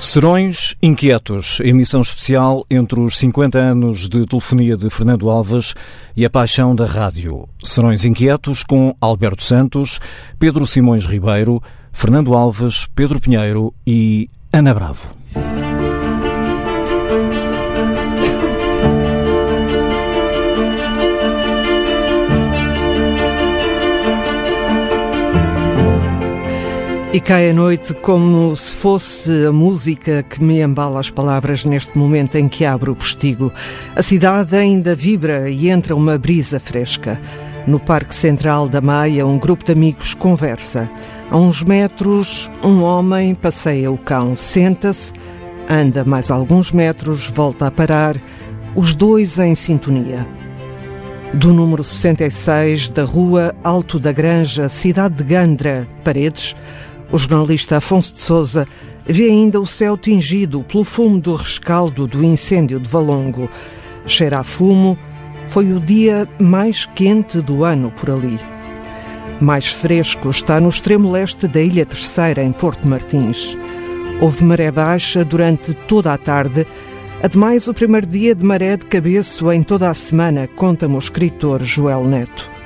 Serões Inquietos, emissão especial entre os 50 anos de telefonia de Fernando Alves e a paixão da rádio. Serões Inquietos com Alberto Santos, Pedro Simões Ribeiro, Fernando Alves, Pedro Pinheiro e Ana Bravo. E cai a noite como se fosse a música que me embala as palavras neste momento em que abro o postigo. A cidade ainda vibra e entra uma brisa fresca. No Parque Central da Maia, um grupo de amigos conversa. A uns metros, um homem passeia o cão, senta-se, anda mais alguns metros, volta a parar, os dois em sintonia. Do número 66 da Rua Alto da Granja, cidade de Gandra, Paredes, o jornalista Afonso de Souza vê ainda o céu tingido pelo fumo do rescaldo do incêndio de Valongo. Cheira a fumo, foi o dia mais quente do ano por ali. Mais fresco está no extremo leste da Ilha Terceira, em Porto Martins. Houve maré baixa durante toda a tarde, ademais o primeiro dia de maré de cabeço em toda a semana, conta-me o escritor Joel Neto.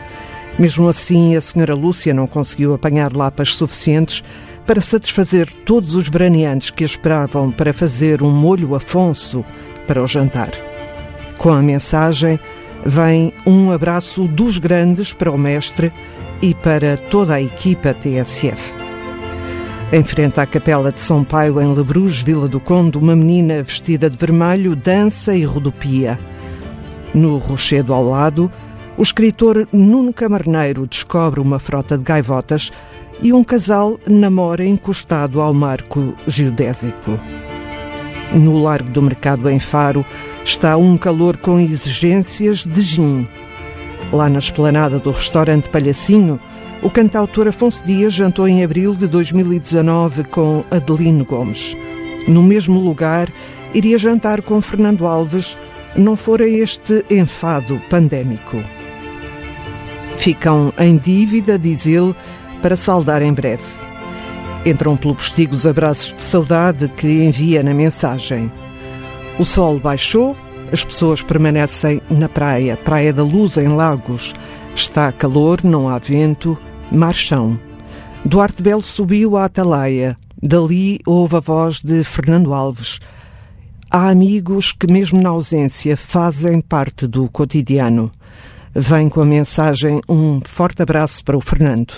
Mesmo assim, a senhora Lúcia não conseguiu apanhar lapas suficientes para satisfazer todos os veraneantes que esperavam para fazer um molho Afonso para o jantar. Com a mensagem vem um abraço dos grandes para o mestre e para toda a equipa TSF. Em frente à capela de São Paio, em Lebruz, Vila do Conde, uma menina vestida de vermelho dança e rodopia. No rochedo ao lado, o escritor Nuno Camarneiro descobre uma frota de gaivotas e um casal namora encostado ao marco geodésico. No Largo do Mercado em Faro está um calor com exigências de gin. Lá na esplanada do restaurante Palhacinho, o cantautor Afonso Dias jantou em abril de 2019 com Adelino Gomes. No mesmo lugar, iria jantar com Fernando Alves, não fora este enfado pandémico. Ficam em dívida, diz ele, para saldar em breve. Entram pelo postigo os abraços de saudade que envia na mensagem. O sol baixou, as pessoas permanecem na praia, Praia da Luz, em Lagos. Está calor, não há vento, marchão. Duarte Belo subiu à Atalaia. Dali houve a voz de Fernando Alves. Há amigos que, mesmo na ausência, fazem parte do cotidiano vem com a mensagem um forte abraço para o Fernando.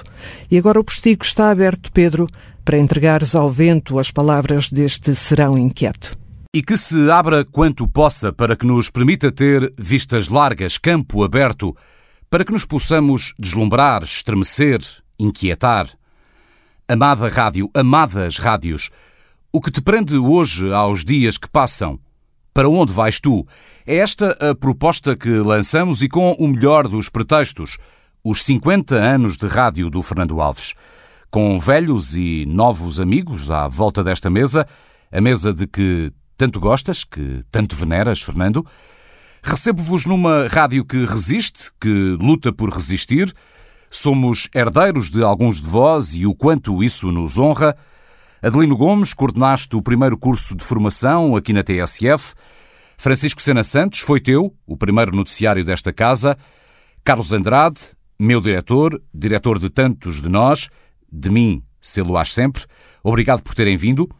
E agora o postigo está aberto, Pedro, para entregares ao vento as palavras deste serão inquieto. E que se abra quanto possa para que nos permita ter vistas largas, campo aberto, para que nos possamos deslumbrar, estremecer, inquietar. Amada rádio, amadas rádios, o que te prende hoje aos dias que passam? Para onde vais tu? É esta a proposta que lançamos e com o melhor dos pretextos, os 50 anos de rádio do Fernando Alves. Com velhos e novos amigos à volta desta mesa, a mesa de que tanto gostas, que tanto veneras, Fernando, recebo-vos numa rádio que resiste, que luta por resistir. Somos herdeiros de alguns de vós e o quanto isso nos honra. Adelino Gomes, coordenaste o primeiro curso de formação aqui na TSF. Francisco Sena Santos foi teu, o primeiro noticiário desta casa. Carlos Andrade, meu diretor, diretor de tantos de nós, de mim, sê-lo sempre. Obrigado por terem vindo.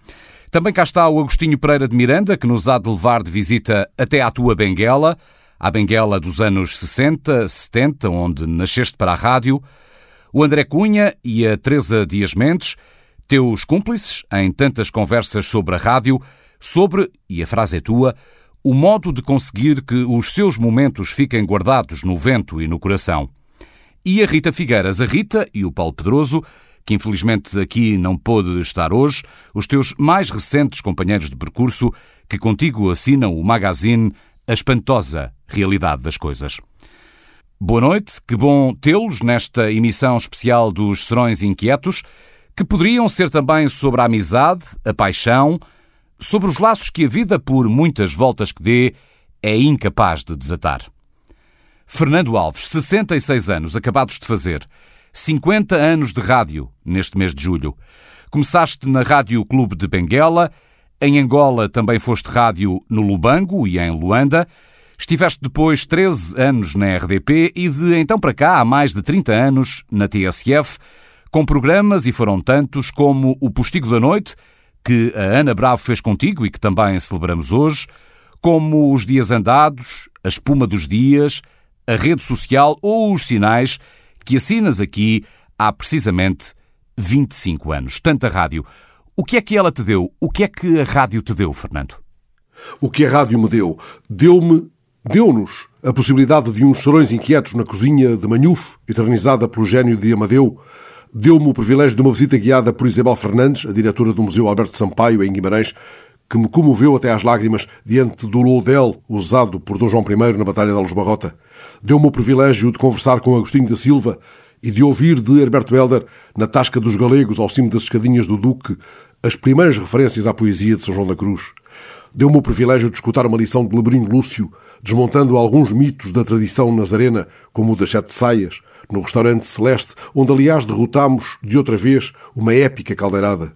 Também cá está o Agostinho Pereira de Miranda, que nos há de levar de visita até à tua Benguela, à Benguela dos anos 60, 70, onde nasceste para a rádio. O André Cunha e a Teresa Dias Mendes, teus cúmplices em tantas conversas sobre a rádio, sobre, e a frase é tua, o modo de conseguir que os seus momentos fiquem guardados no vento e no coração. E a Rita Figueiras, a Rita e o Paulo Pedroso, que infelizmente aqui não pôde estar hoje, os teus mais recentes companheiros de percurso, que contigo assinam o magazine A Espantosa Realidade das Coisas. Boa noite, que bom tê-los nesta emissão especial dos Serões Inquietos, que poderiam ser também sobre a amizade, a paixão, sobre os laços que a vida, por muitas voltas que dê, é incapaz de desatar. Fernando Alves, 66 anos acabados de fazer, 50 anos de rádio neste mês de julho. Começaste na Rádio Clube de Benguela, Em Angola também foste rádio no Lubango e em Luanda. Estiveste depois 13 anos na RDP e de então para cá, há mais de 30 anos, na TSF, com programas, e foram tantos, como o Postigo da Noite, que a Ana Bravo fez contigo e que também celebramos hoje, como os Dias Andados, a Espuma dos Dias, a Rede Social ou os Sinais, que assinas aqui há precisamente 25 anos. Tanta rádio. O que é que ela te deu? O que é que a rádio te deu, Fernando? O que a rádio me deu? Deu-me, deu-nos a possibilidade de uns chorões inquietos na cozinha de Manhuf, eternizada pelo gênio de Amadeu. Deu-me o privilégio de uma visita guiada por Isabel Fernandes, a diretora do Museu Alberto Sampaio, em Guimarães, que me comoveu até às lágrimas diante do loudel usado por Dom João I na Batalha da Luz Barrota. Deu-me o privilégio de conversar com Agostinho da Silva e de ouvir de Herberto Helder, na Tasca dos Galegos, ao cimo das escadinhas do Duque, as primeiras referências à poesia de São João da Cruz. Deu-me o privilégio de escutar uma lição de Lebrino Lúcio, desmontando alguns mitos da tradição nazarena, como o das Sete Saias, no restaurante Celeste, onde aliás derrotámos, de outra vez, uma épica caldeirada.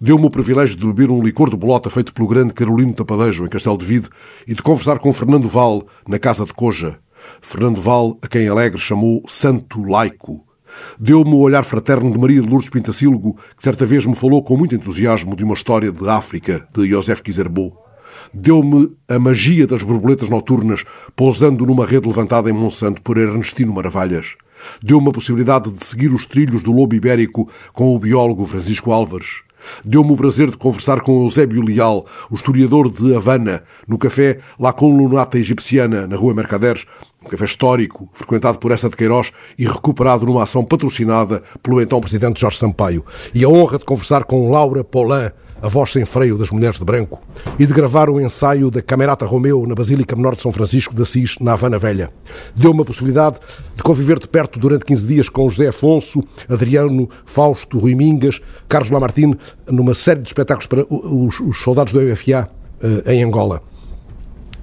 Deu-me o privilégio de beber um licor de bolota feito pelo grande Carolino Tapadejo, em Castelo de Vide, e de conversar com Fernando Val, na Casa de Coja. Fernando Val, a quem Alegre chamou Santo Laico. Deu-me o olhar fraterno de Maria de Lourdes Pintacílgo, que certa vez me falou com muito entusiasmo de uma história de África, de Joseph Kizerbo. Deu-me a magia das borboletas noturnas, pousando numa rede levantada em Monsanto por Ernestino Maravalhas. Deu-me a possibilidade de seguir os trilhos do lobo ibérico com o biólogo Francisco Álvares. Deu-me o prazer de conversar com Eusébio Leal, o historiador de Havana, no café La Colunata Egipciana, na Rua Mercaderes, um café histórico, frequentado por essa de Queiroz e recuperado numa ação patrocinada pelo então presidente Jorge Sampaio. E a honra de conversar com Laura Paulin, a voz sem freio das mulheres de branco, e de gravar o ensaio da Camerata Romeu na Basílica Menor de São Francisco de Assis, na Havana Velha. Deu-me a possibilidade de conviver de perto durante 15 dias com José Afonso, Adriano, Fausto, Rui Mingas, Carlos Lamartine, numa série de espetáculos para os, os soldados do UFA eh, em Angola.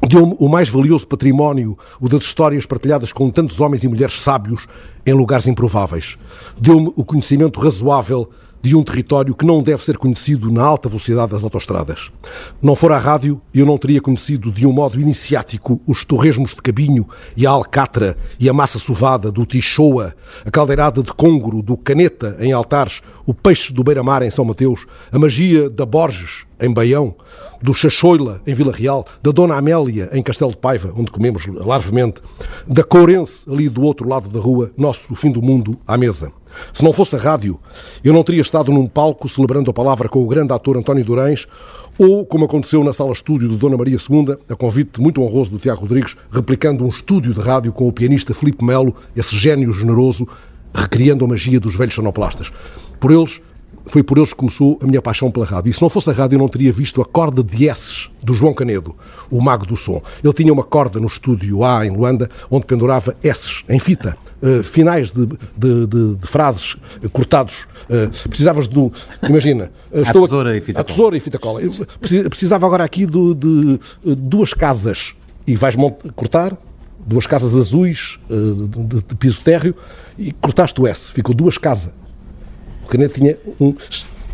Deu-me o mais valioso património, o das histórias partilhadas com tantos homens e mulheres sábios em lugares improváveis. Deu-me o conhecimento razoável de um território que não deve ser conhecido na alta velocidade das autostradas. Não fora a rádio, eu não teria conhecido de um modo iniciático os torresmos de cabinho e a alcatra e a massa sovada do tichoa, a caldeirada de congro do caneta em altares, o peixe do beira-mar em São Mateus, a magia da Borges em Baião, do Chachoila em Vila Real, da Dona Amélia em Castelo de Paiva, onde comemos larvemente, da Courense ali do outro lado da rua, nosso fim do mundo à mesa. Se não fosse a rádio, eu não teria estado num palco celebrando a palavra com o grande ator António Durães, ou, como aconteceu na sala estúdio de Dona Maria II, a convite muito honroso do Tiago Rodrigues, replicando um estúdio de rádio com o pianista Filipe Melo, esse gênio generoso, recriando a magia dos velhos sonoplastas. Por eles, foi por eles que começou a minha paixão pela rádio. E se não fosse a rádio, eu não teria visto a corda de S do João Canedo, o mago do som. Ele tinha uma corda no estúdio A, em Luanda, onde pendurava S em fita. Uh, finais de, de, de, de, frases uh, cortados. Uh, precisavas de. Imagina. estou a tesoura e fita a tesoura e fita cola. Precisava agora aqui de, de duas casas. E vais cortar duas casas azuis de, de piso térreo e cortaste o S. Ficou duas casas. O caneta tinha um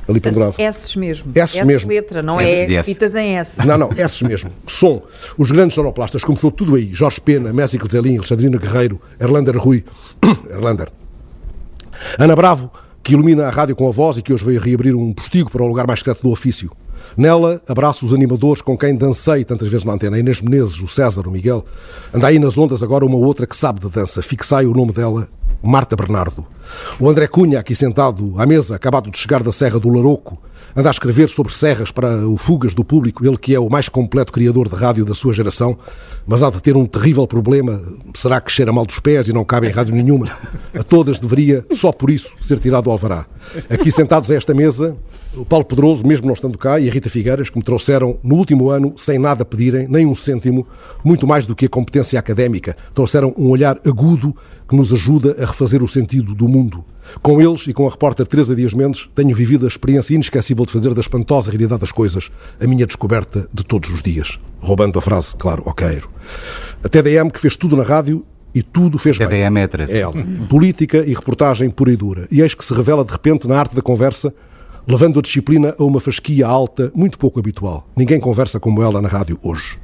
ali pendurado. S mesmo. S, S mesmo. letra, não S é fitas em S. Não, não, S mesmo. Som. Os grandes sonoplastas, começou tudo aí. Jorge Pena, Messi Zelin, Alexandrina Guerreiro, Erlander Rui. Erlander. Ana Bravo, que ilumina a rádio com a voz e que hoje veio reabrir um postigo para o lugar mais secreto do ofício. Nela, abraço os animadores com quem dancei tantas vezes na antena. Inês Menezes, o César, o Miguel. Anda aí nas ondas agora uma outra que sabe de dança. Fixai o nome dela, Marta Bernardo. O André Cunha, aqui sentado à mesa, acabado de chegar da Serra do Laroco, anda a escrever sobre serras para o Fugas do Público, ele que é o mais completo criador de rádio da sua geração, mas há de ter um terrível problema. Será que cheira mal dos pés e não cabe em rádio nenhuma? A todas deveria, só por isso, ser tirado o alvará. Aqui sentados a esta mesa, o Paulo Pedroso, mesmo não estando cá, e a Rita Figueiras, que me trouxeram no último ano, sem nada pedirem, nem um cêntimo, muito mais do que a competência académica, trouxeram um olhar agudo que nos ajuda a refazer o sentido do mundo. Com eles e com a repórter Teresa Dias Mendes, tenho vivido a experiência inesquecível de fazer da espantosa realidade das coisas a minha descoberta de todos os dias. Roubando a frase, claro, Cairo. A TDM, que fez tudo na rádio e tudo fez TDM bem. TDM é Teresa. É ela. Política e reportagem pura e dura. E eis que se revela de repente na arte da conversa levando a disciplina a uma fasquia alta muito pouco habitual. Ninguém conversa como ela na rádio hoje.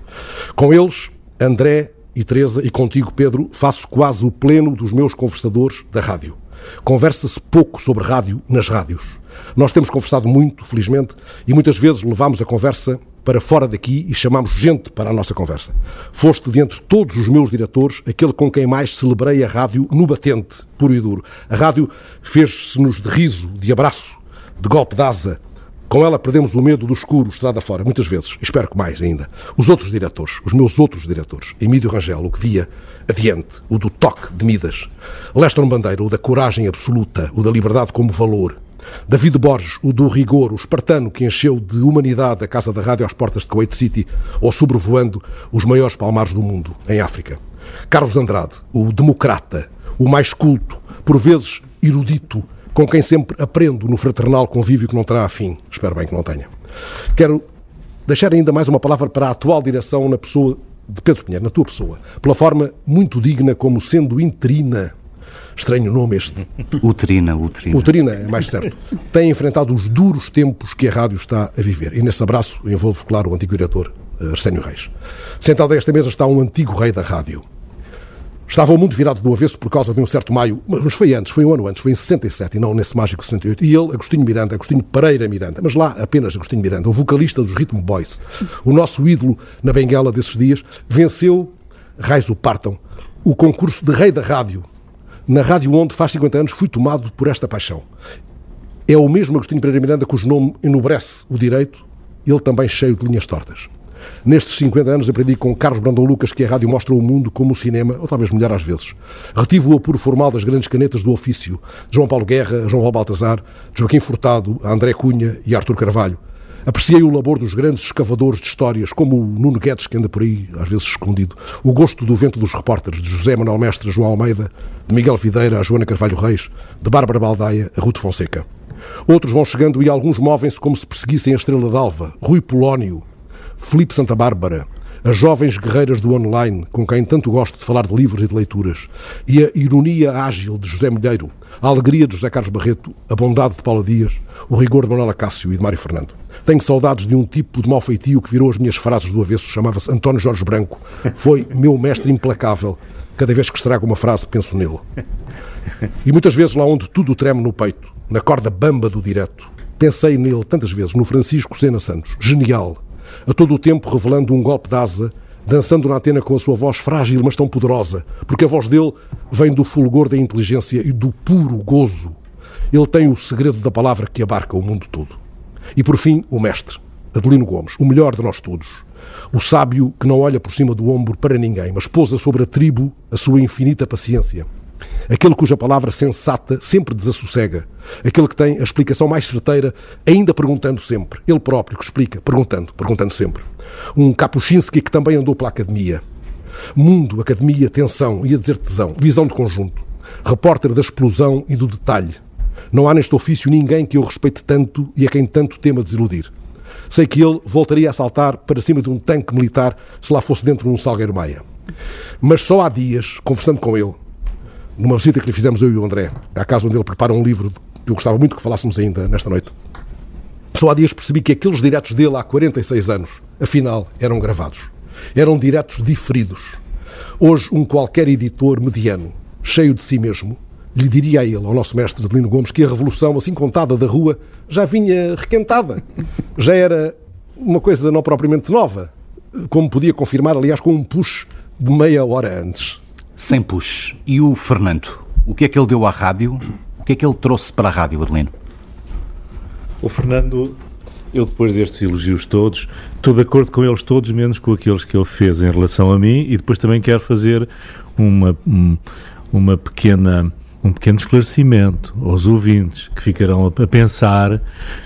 Com eles, André e Teresa, e contigo, Pedro, faço quase o pleno dos meus conversadores da rádio. Conversa-se pouco sobre rádio nas rádios. Nós temos conversado muito, felizmente, e muitas vezes levamos a conversa para fora daqui e chamamos gente para a nossa conversa. Foste, de entre todos os meus diretores, aquele com quem mais celebrei a rádio no batente, puro e duro. A rádio fez-se-nos de riso, de abraço, de golpe de asa. Com ela perdemos o medo do escuro, estrada fora, muitas vezes. Espero que mais ainda. Os outros diretores, os meus outros diretores, Emílio Rangel, o que via adiante, o do toque de Midas. Leston Bandeira, o da coragem absoluta, o da liberdade como valor. David Borges, o do rigor, o espartano que encheu de humanidade a Casa da Rádio às portas de Kuwait City ou sobrevoando os maiores palmares do mundo, em África. Carlos Andrade, o democrata, o mais culto, por vezes erudito, com quem sempre aprendo no fraternal convívio que não terá fim. Espero bem que não tenha. Quero deixar ainda mais uma palavra para a atual direção na pessoa de Pedro Pinheiro, na tua pessoa, pela forma muito digna como sendo interina Estranho nome este. Uterina, uterina. Uterina, é mais certo. Tem enfrentado os duros tempos que a rádio está a viver. E nesse abraço envolve, claro, o antigo diretor eh, Arsénio Reis. Sentado a esta mesa está um antigo rei da rádio. Estava o mundo virado do avesso por causa de um certo maio, mas foi antes, foi um ano antes, foi em 67 e não nesse mágico 68. E ele, Agostinho Miranda, Agostinho Pereira Miranda, mas lá apenas Agostinho Miranda, o vocalista dos Rhythm Boys, o nosso ídolo na Benguela desses dias, venceu, raios o partam, o concurso de rei da rádio na rádio onde faz 50 anos fui tomado por esta paixão. É o mesmo Agostinho Pereira Miranda cujo nome enobrece o direito, ele também cheio de linhas tortas. Nestes 50 anos aprendi com Carlos Brandão Lucas que a rádio mostra o mundo como o cinema, ou talvez melhor às vezes. Retive o apuro formal das grandes canetas do ofício, João Paulo Guerra, João Paulo Baltazar, Joaquim Furtado, André Cunha e Artur Carvalho. Apreciei o labor dos grandes escavadores de histórias, como o Nuno Guedes, que anda por aí, às vezes escondido. O gosto do vento dos repórteres, de José Manuel Mestre, João Almeida, de Miguel Videira, a Joana Carvalho Reis, de Bárbara Baldaia, a Ruth Fonseca. Outros vão chegando e alguns movem-se como se perseguissem a Estrela d'Alva, Rui Polónio, Felipe Santa Bárbara, as jovens guerreiras do online, com quem tanto gosto de falar de livros e de leituras, e a ironia ágil de José Milheiro, a alegria de José Carlos Barreto, a bondade de Paula Dias, o rigor de Manuela Cássio e de Mário Fernando. Tenho saudades de um tipo de mau feitio que virou as minhas frases do avesso, chamava-se António Jorge Branco. Foi meu mestre implacável. Cada vez que estrago uma frase, penso nele. E muitas vezes lá onde tudo treme no peito, na corda bamba do direto, pensei nele tantas vezes, no Francisco Sena Santos, genial, a todo o tempo revelando um golpe de asa, dançando na antena com a sua voz frágil, mas tão poderosa, porque a voz dele vem do fulgor da inteligência e do puro gozo. Ele tem o segredo da palavra que abarca o mundo todo. E por fim, o mestre, Adelino Gomes, o melhor de nós todos. O sábio que não olha por cima do ombro para ninguém, mas pousa sobre a tribo a sua infinita paciência. Aquele cuja palavra sensata sempre desassossega. Aquele que tem a explicação mais certeira, ainda perguntando sempre. Ele próprio que explica, perguntando, perguntando sempre. Um Kapuscinski que também andou pela academia. Mundo, academia, tensão, ia dizer tesão, visão de conjunto. Repórter da explosão e do detalhe. Não há neste ofício ninguém que eu respeite tanto e a quem tanto tema desiludir. Sei que ele voltaria a saltar para cima de um tanque militar se lá fosse dentro de um salgueiro meia. Mas só há dias, conversando com ele, numa visita que lhe fizemos eu e o André, à casa onde ele prepara um livro que eu gostava muito que falássemos ainda nesta noite, só há dias percebi que aqueles diretos dele há 46 anos, afinal, eram gravados. Eram diretos diferidos. Hoje, um qualquer editor mediano, cheio de si mesmo, lhe diria a ele, ao nosso mestre Adelino Gomes, que a revolução, assim contada da rua, já vinha requentada. Já era uma coisa não propriamente nova, como podia confirmar, aliás, com um push de meia hora antes. Sem push. E o Fernando? O que é que ele deu à rádio? O que é que ele trouxe para a rádio, Adelino? O Fernando, eu depois destes elogios todos, estou de acordo com eles todos, menos com aqueles que ele fez em relação a mim, e depois também quero fazer uma, uma pequena um pequeno esclarecimento aos ouvintes que ficarão a pensar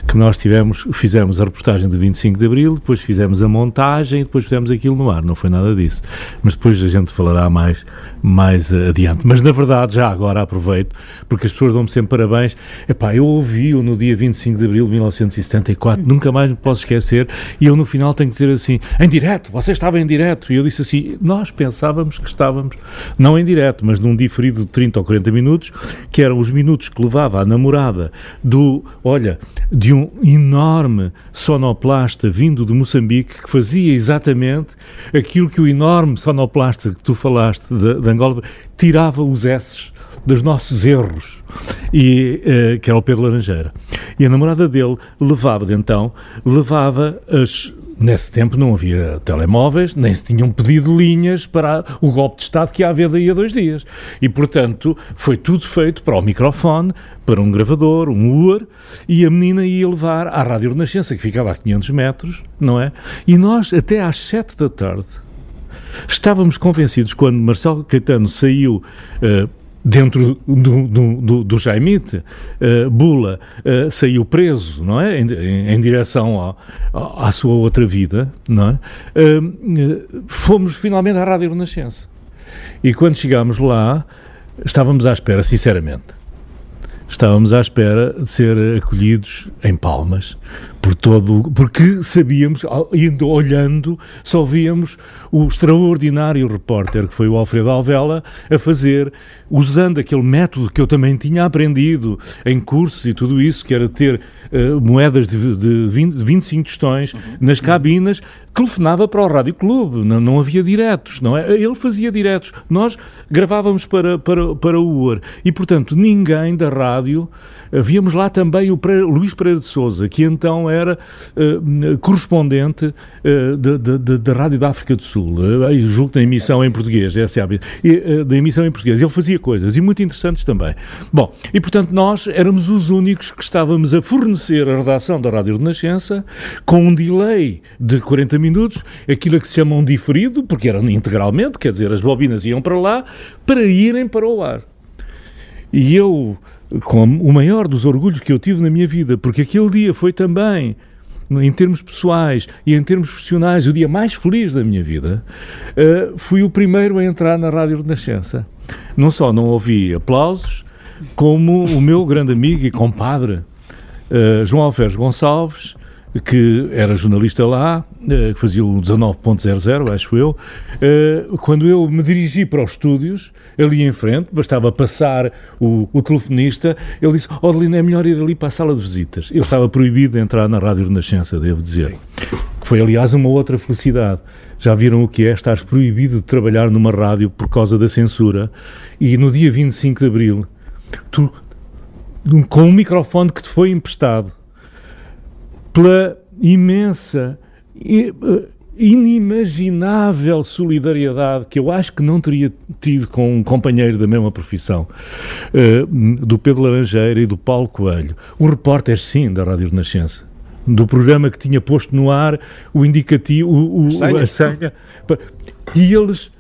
que nós tivemos, fizemos a reportagem do 25 de Abril, depois fizemos a montagem depois fizemos aquilo no ar. Não foi nada disso. Mas depois a gente falará mais, mais adiante. Mas na verdade, já agora aproveito, porque as pessoas dão-me sempre parabéns. Epá, eu ouvi-o no dia 25 de Abril de 1974, nunca mais me posso esquecer, e eu no final tenho que dizer assim, em direto, você estava em direto. E eu disse assim, nós pensávamos que estávamos, não em direto, mas num diferido de 30 ou 40 minutos, minutos, que eram os minutos que levava a namorada do, olha, de um enorme sonoplasta vindo de Moçambique que fazia exatamente aquilo que o enorme sonoplasta que tu falaste de, de Angola tirava os S's dos nossos erros, e, uh, que era o Pedro Laranjeira. E a namorada dele levava, então, levava as Nesse tempo não havia telemóveis, nem se tinham pedido linhas para o golpe de Estado que ia haver daí a dois dias. E, portanto, foi tudo feito para o microfone, para um gravador, um UAR, e a menina ia levar à Rádio Renascença, que ficava a 500 metros, não é? E nós, até às 7 da tarde, estávamos convencidos, quando Marcelo Caetano saiu uh, dentro do, do, do, do Jaimite, uh, Bula uh, saiu preso, não é? Em, em, direção à, à, sua outra vida, não é? Uh, fomos finalmente à Rádio Renascença. E quando chegámos lá, estávamos à espera, sinceramente, estávamos à espera de ser acolhidos em palmas por todo, porque sabíamos, indo olhando, só víamos o extraordinário repórter que foi o Alfredo Alvela a fazer, usando aquele método que eu também tinha aprendido em cursos e tudo isso, que era ter uh, moedas de, de, 20, de 25 tostões uhum. nas cabinas, telefonava para o Rádio Clube, não, não havia diretos, não é? Ele fazia diretos, nós gravávamos para, para, para o UAR e, portanto, ninguém da rádio, víamos lá também o Luís Pereira de Souza, que então era uh, correspondente uh, da Rádio da África do Sul, uh, julgo da emissão em português, SAB, e, da emissão em português. Ele fazia coisas, e muito interessantes também. Bom, e portanto nós éramos os únicos que estávamos a fornecer a redação da Rádio Renascença com um delay de 40 minutos, aquilo que se chama um diferido, porque era integralmente, quer dizer, as bobinas iam para lá, para irem para o ar. E eu com o maior dos orgulhos que eu tive na minha vida, porque aquele dia foi também, em termos pessoais e em termos profissionais, o dia mais feliz da minha vida, uh, fui o primeiro a entrar na Rádio Renascença. Não só não ouvi aplausos, como o meu grande amigo e compadre, uh, João Alferes Gonçalves, que era jornalista lá, eh, que fazia o 19.00, acho eu, eh, quando eu me dirigi para os estúdios, ali em frente, bastava passar o, o telefonista, ele disse, Odelino, é melhor ir ali para a sala de visitas. Eu estava proibido de entrar na Rádio Renascença, devo dizer. Que foi, aliás, uma outra felicidade. Já viram o que é estar proibido de trabalhar numa rádio por causa da censura. E no dia 25 de Abril, tu, com um microfone que te foi emprestado, pela imensa, eh, inimaginável solidariedade que eu acho que não teria tido com um companheiro da mesma profissão, uh, do Pedro Laranjeira e do Paulo Coelho, o repórter, sim, da Rádio Renascença, do programa que tinha posto no ar o indicativo, o, o, a senha, e eles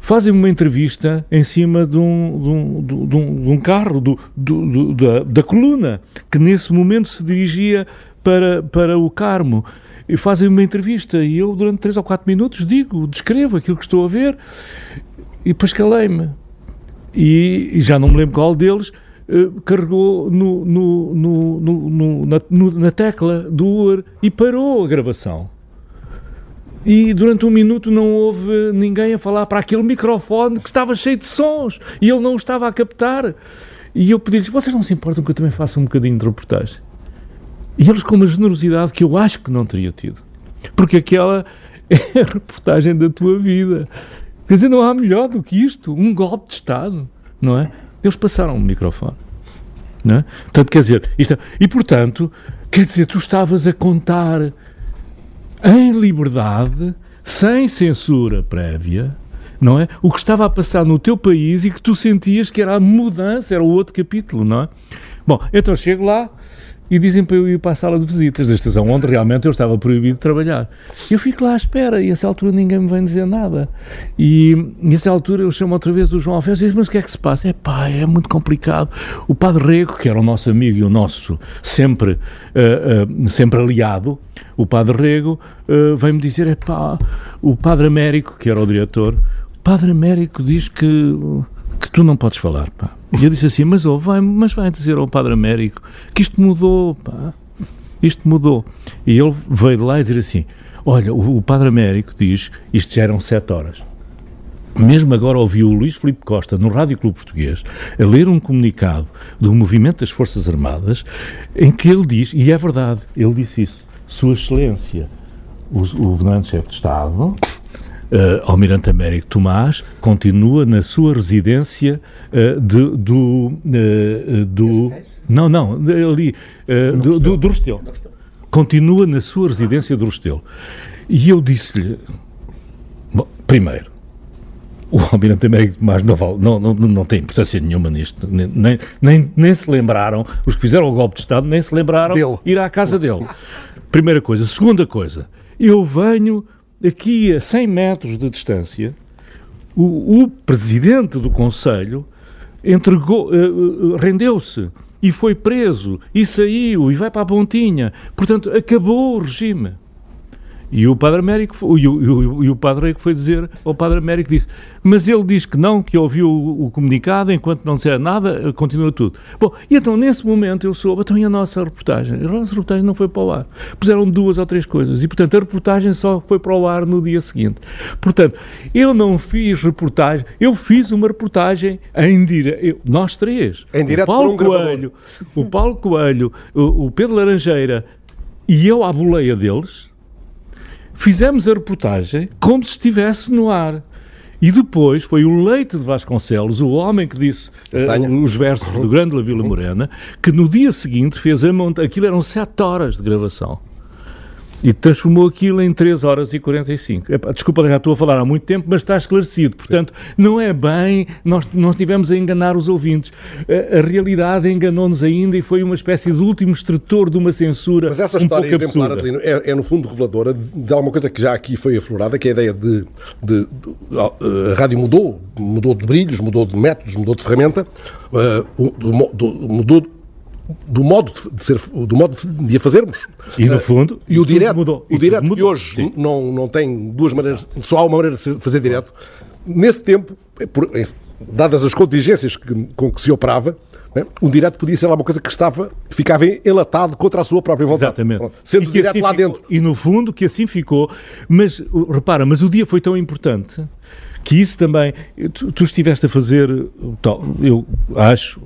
fazem uma entrevista em cima de um, de um, de um, de um carro do, do, da, da coluna, que nesse momento se dirigia para, para o Carmo. E fazem uma entrevista. E eu durante 3 ou 4 minutos digo, descrevo aquilo que estou a ver e depois calei-me. E, e, já não me lembro qual deles uh, carregou no, no, no, no na, na, tecla do UR e parou a gravação. E durante um minuto não houve ninguém a falar para aquele microfone que estava cheio de sons e ele não o estava a captar. E eu pedi-lhes, vocês não se importam que eu também faça um bocadinho de reportagem e eles com uma generosidade que eu acho que não teria tido. Porque aquela é a reportagem da tua vida. Quer dizer, não há melhor do que isto. Um golpe de Estado, não é? Eles passaram o microfone. Não é? Portanto, quer dizer, isto, é, e portanto, quer dizer, tu estavas a contar em liberdade, sem censura prévia, não é? O que estava a passar no teu país e que tu sentias que era a mudança, era o outro capítulo, não é? Bom, então chego lá, e dizem para eu ir para a sala de visitas da estação, onde realmente eu estava proibido de trabalhar. Eu fico lá à espera e a essa altura ninguém me vem dizer nada. E nessa altura eu chamo outra vez o João Alves e diz, mas o que é que se passa? É pá, é muito complicado. O Padre Rego, que era o nosso amigo e o nosso sempre, uh, uh, sempre aliado, o Padre Rego, uh, vem-me dizer, é pá, o Padre Américo, que era o diretor, o Padre Américo diz que que tu não podes falar, pá. E eu disse assim, mas, oh, vai, mas vai dizer ao Padre Américo que isto mudou, pá. Isto mudou. E ele veio de lá e dizer assim, olha, o, o Padre Américo diz, isto já eram sete horas. mesmo agora ouvi o Luís Filipe Costa no Rádio Clube Português a ler um comunicado do movimento das Forças Armadas em que ele diz, e é verdade, ele disse isso, Sua Excelência, o, o governante-chefe de Estado, Almirante Américo Tomás continua na sua residência uh, de, do, uh, do não, não, ali do, do, do Restelo. Continua na sua residência do Restelo. E eu disse-lhe, primeiro, o Almirante Américo Tomás não, não, não, não tem importância nenhuma nisto, nem, nem, nem se lembraram, os que fizeram o golpe de Estado nem se lembraram dele. ir à casa dele. Primeira coisa. Segunda coisa, eu venho aqui a 100 metros de distância, o, o presidente do Conselho entregou, uh, rendeu-se e foi preso e saiu e vai para a pontinha. Portanto, acabou o regime. E o Padre Américo, e o, e o, e o Padre Américo foi dizer ao Padre Américo disse, mas ele diz que não, que ouviu o, o comunicado, enquanto não disser nada, continua tudo. Bom, e então nesse momento eu soube, então e a nossa reportagem? A nossa reportagem não foi para o ar. Puseram duas ou três coisas e, portanto, a reportagem só foi para o ar no dia seguinte. Portanto, eu não fiz reportagem, eu fiz uma reportagem em direto, nós três. Em direto o Paulo um Coelho, o Paulo Coelho, o, o Pedro Laranjeira e eu à boleia deles, fizemos a reportagem como se estivesse no ar. E depois foi o Leite de Vasconcelos, o homem que disse uh, os versos do Grande La Vila Morena, que no dia seguinte fez a monta. Aquilo eram sete horas de gravação e transformou aquilo em 3 horas e 45. Epá, desculpa, já estou a falar há muito tempo, mas está esclarecido. Portanto, não é bem, nós não estivemos a enganar os ouvintes. A, a realidade enganou-nos ainda e foi uma espécie de último extrator de uma censura. Mas essa um história exemplar, Adelino, é, é, no fundo reveladora de alguma coisa que já aqui foi aflorada, que é a ideia de, de, de a rádio mudou, mudou de brilhos, mudou de métodos, mudou de ferramenta, uh, mudou do modo de ser, do modo de a fazermos. E no fundo, e o direto, mudou. o direto que hoje não, não tem duas maneiras, só há uma maneira de fazer direto. Nesse tempo, por, dadas as contingências que, com que se operava, né, um direto podia ser alguma coisa que estava, que ficava enlatado contra a sua própria vontade. Exatamente. Sendo direto assim lá ficou, dentro. E no fundo que assim ficou, mas repara, mas o dia foi tão importante que isso também, tu, tu estiveste a fazer, eu acho,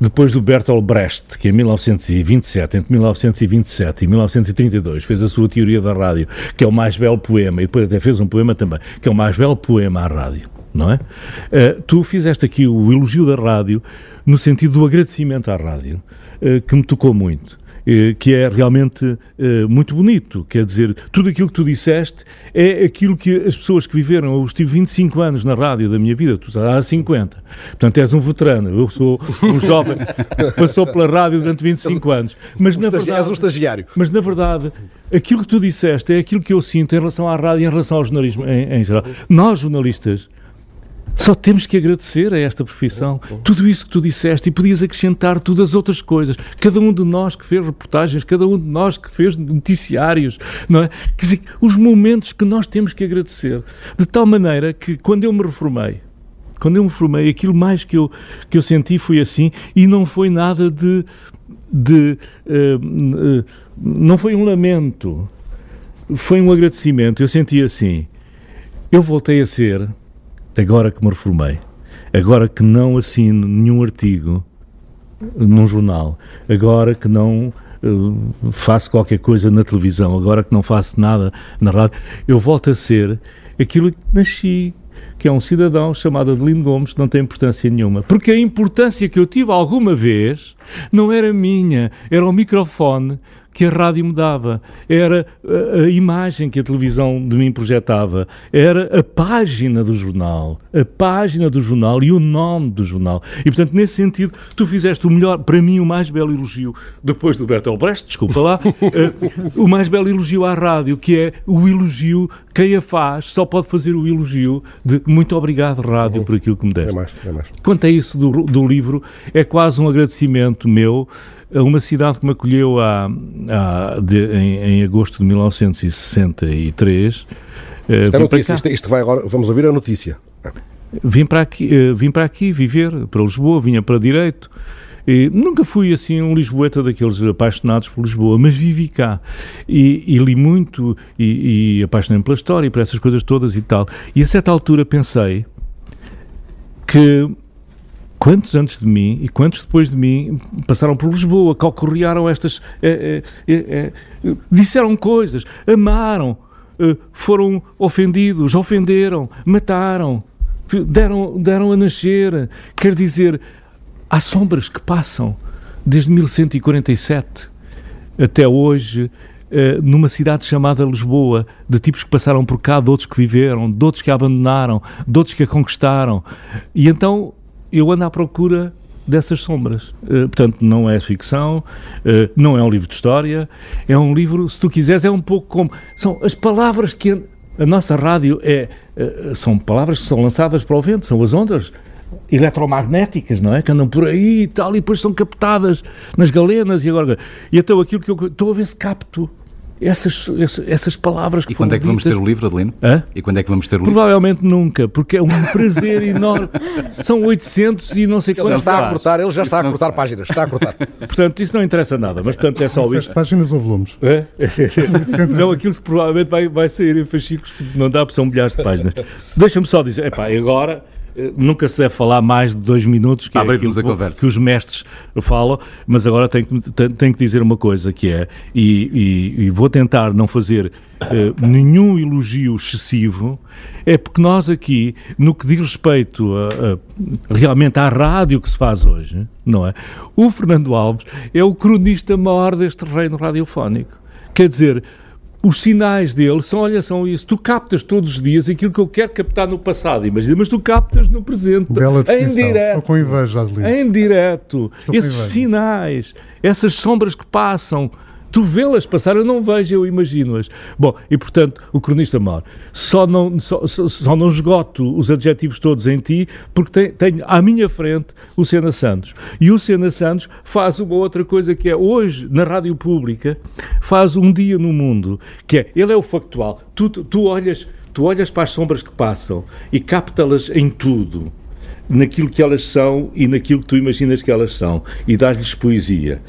depois do Bertolt Brecht, que em 1927, entre 1927 e 1932, fez a sua teoria da rádio, que é o mais belo poema, e depois até fez um poema também, que é o mais belo poema à rádio, não é? Uh, tu fizeste aqui o elogio da rádio no sentido do agradecimento à rádio, uh, que me tocou muito. Eh, que é realmente eh, muito bonito. Quer dizer, tudo aquilo que tu disseste é aquilo que as pessoas que viveram. Eu estive 25 anos na rádio da minha vida, tu estás há 50. Portanto, és um veterano. Eu sou um jovem que passou pela rádio durante 25 anos. Mas, na verdade, és um estagiário. Mas, na verdade, aquilo que tu disseste é aquilo que eu sinto em relação à rádio e em relação ao jornalismo em, em geral. Nós, jornalistas, só temos que agradecer a esta profissão. Tudo isso que tu disseste e podias acrescentar todas as outras coisas. Cada um de nós que fez reportagens, cada um de nós que fez noticiários, não é? Quer dizer, os momentos que nós temos que agradecer. De tal maneira que quando eu me reformei, quando eu me formei, aquilo mais que eu, que eu senti foi assim e não foi nada de. de uh, uh, não foi um lamento, foi um agradecimento. Eu senti assim. Eu voltei a ser agora que me reformei, agora que não assino nenhum artigo num jornal, agora que não uh, faço qualquer coisa na televisão, agora que não faço nada na rádio, eu volto a ser aquilo que nasci, que é um cidadão chamado Adelino Gomes, não tem importância nenhuma. Porque a importância que eu tive alguma vez não era minha, era o microfone que a rádio me dava, era a, imagem que a televisão de mim projetava, era a página do jornal, a página do jornal e o nome do jornal. E, portanto, nesse sentido, tu fizeste o melhor, para mim, o mais belo elogio, depois do Bertolt Brecht, desculpa lá, uh, o mais belo elogio à rádio, que é o elogio, quem a faz só pode fazer o elogio de muito obrigado, rádio, por aquilo que me deste. É mais, é mais. Quanto a isso do, do livro, é quase um agradecimento meu uma cidade que me acolheu há, há de, em, em, agosto de 1963. Eh, isto é notícia, isto, isto, vai agora, vamos ouvir a notícia. Vim para aqui, uh, vim para aqui viver, para Lisboa, vinha para Direito. E nunca fui assim um lisboeta daqueles apaixonados por Lisboa, mas vivi cá e, e li muito e, e apaixonei-me pela história e por essas coisas todas e tal. E a certa altura pensei, que quantos antes de mim e quantos depois de mim passaram por Lisboa, concorrearam estas. É, é, é, disseram coisas, amaram, foram ofendidos, ofenderam, mataram, deram, deram a nascer. Quer dizer, há sombras que passam desde 1147 até hoje. numa cidade chamada Lisboa, de tipos que passaram por cá, de outros que viveram, de outros que a abandonaram, de outros que a conquistaram. E então eu ando à procura dessas sombras. Uh, portanto, não é ficção, uh, não é um livro de história, é um livro, se tu quiseres, é um pouco como. São as palavras que. A nossa rádio é. Uh, são palavras que são lançadas para o vento, são as ondas eletromagnéticas, não é? Que andam por aí e tal, e depois são captadas nas galenas e agora. E então aquilo que eu estou a ver se capto essas, essas palavras que E quando é que vamos ter o livro, Adelino? Hã? E quando é que vamos ter o livro? Provavelmente nunca, porque é um prazer enorme. São 800 e não sei quantos. Ele está a cortar, ele já está a cortar páginas, está a cortar. Portanto, isso não interessa nada, mas portanto é só isto. páginas ou volumes? É? não, aquilo que provavelmente vai, vai sair em fascículos, não dá, porque são milhares de páginas. Deixa-me só dizer, epá, agora nunca se deve falar mais de dois minutos, que é aquilo que, os mestres falam, mas agora tenho que, tenho que dizer uma coisa que é, e, e, e vou tentar não fazer uh, nenhum elogio excessivo, é porque nós aqui, no que diz respeito a, a, realmente à rádio que se faz hoje, não é? O Fernando Alves é o cronista maior deste reino radiofónico. Quer dizer, os sinais dele são, olha, são isso. Tu captas todos os dias aquilo que eu quero captar no passado, imagina, mas tu captas no presente. Bela em direto. Estou com inveja, Adelino. Em direto. Estou Esses sinais, essas sombras que passam, Tu vê-las passar, eu não vejo, eu imagino-as. Bom, e portanto, o cronista mor. Só não, só, só não esgoto os adjetivos todos em ti, porque tenho, tenho à minha frente o Sena Santos. E o Sena Santos faz uma outra coisa que é, hoje, na rádio pública, faz um dia no mundo, que é, ele é o factual. Tu, tu, olhas, tu olhas para as sombras que passam e capta-las em tudo naquilo que elas são e naquilo que tu imaginas que elas são e dás-lhes poesia.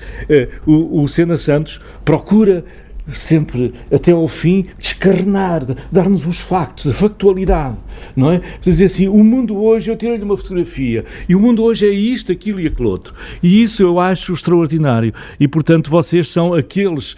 Uh, o, o Sena Santos procura sempre até ao fim descarnar, dar-nos os factos, a factualidade, não é? Dizer assim, o mundo hoje, eu tirei-lhe uma fotografia, e o mundo hoje é isto, aquilo e aquele outro. E isso eu acho extraordinário. E, portanto, vocês são aqueles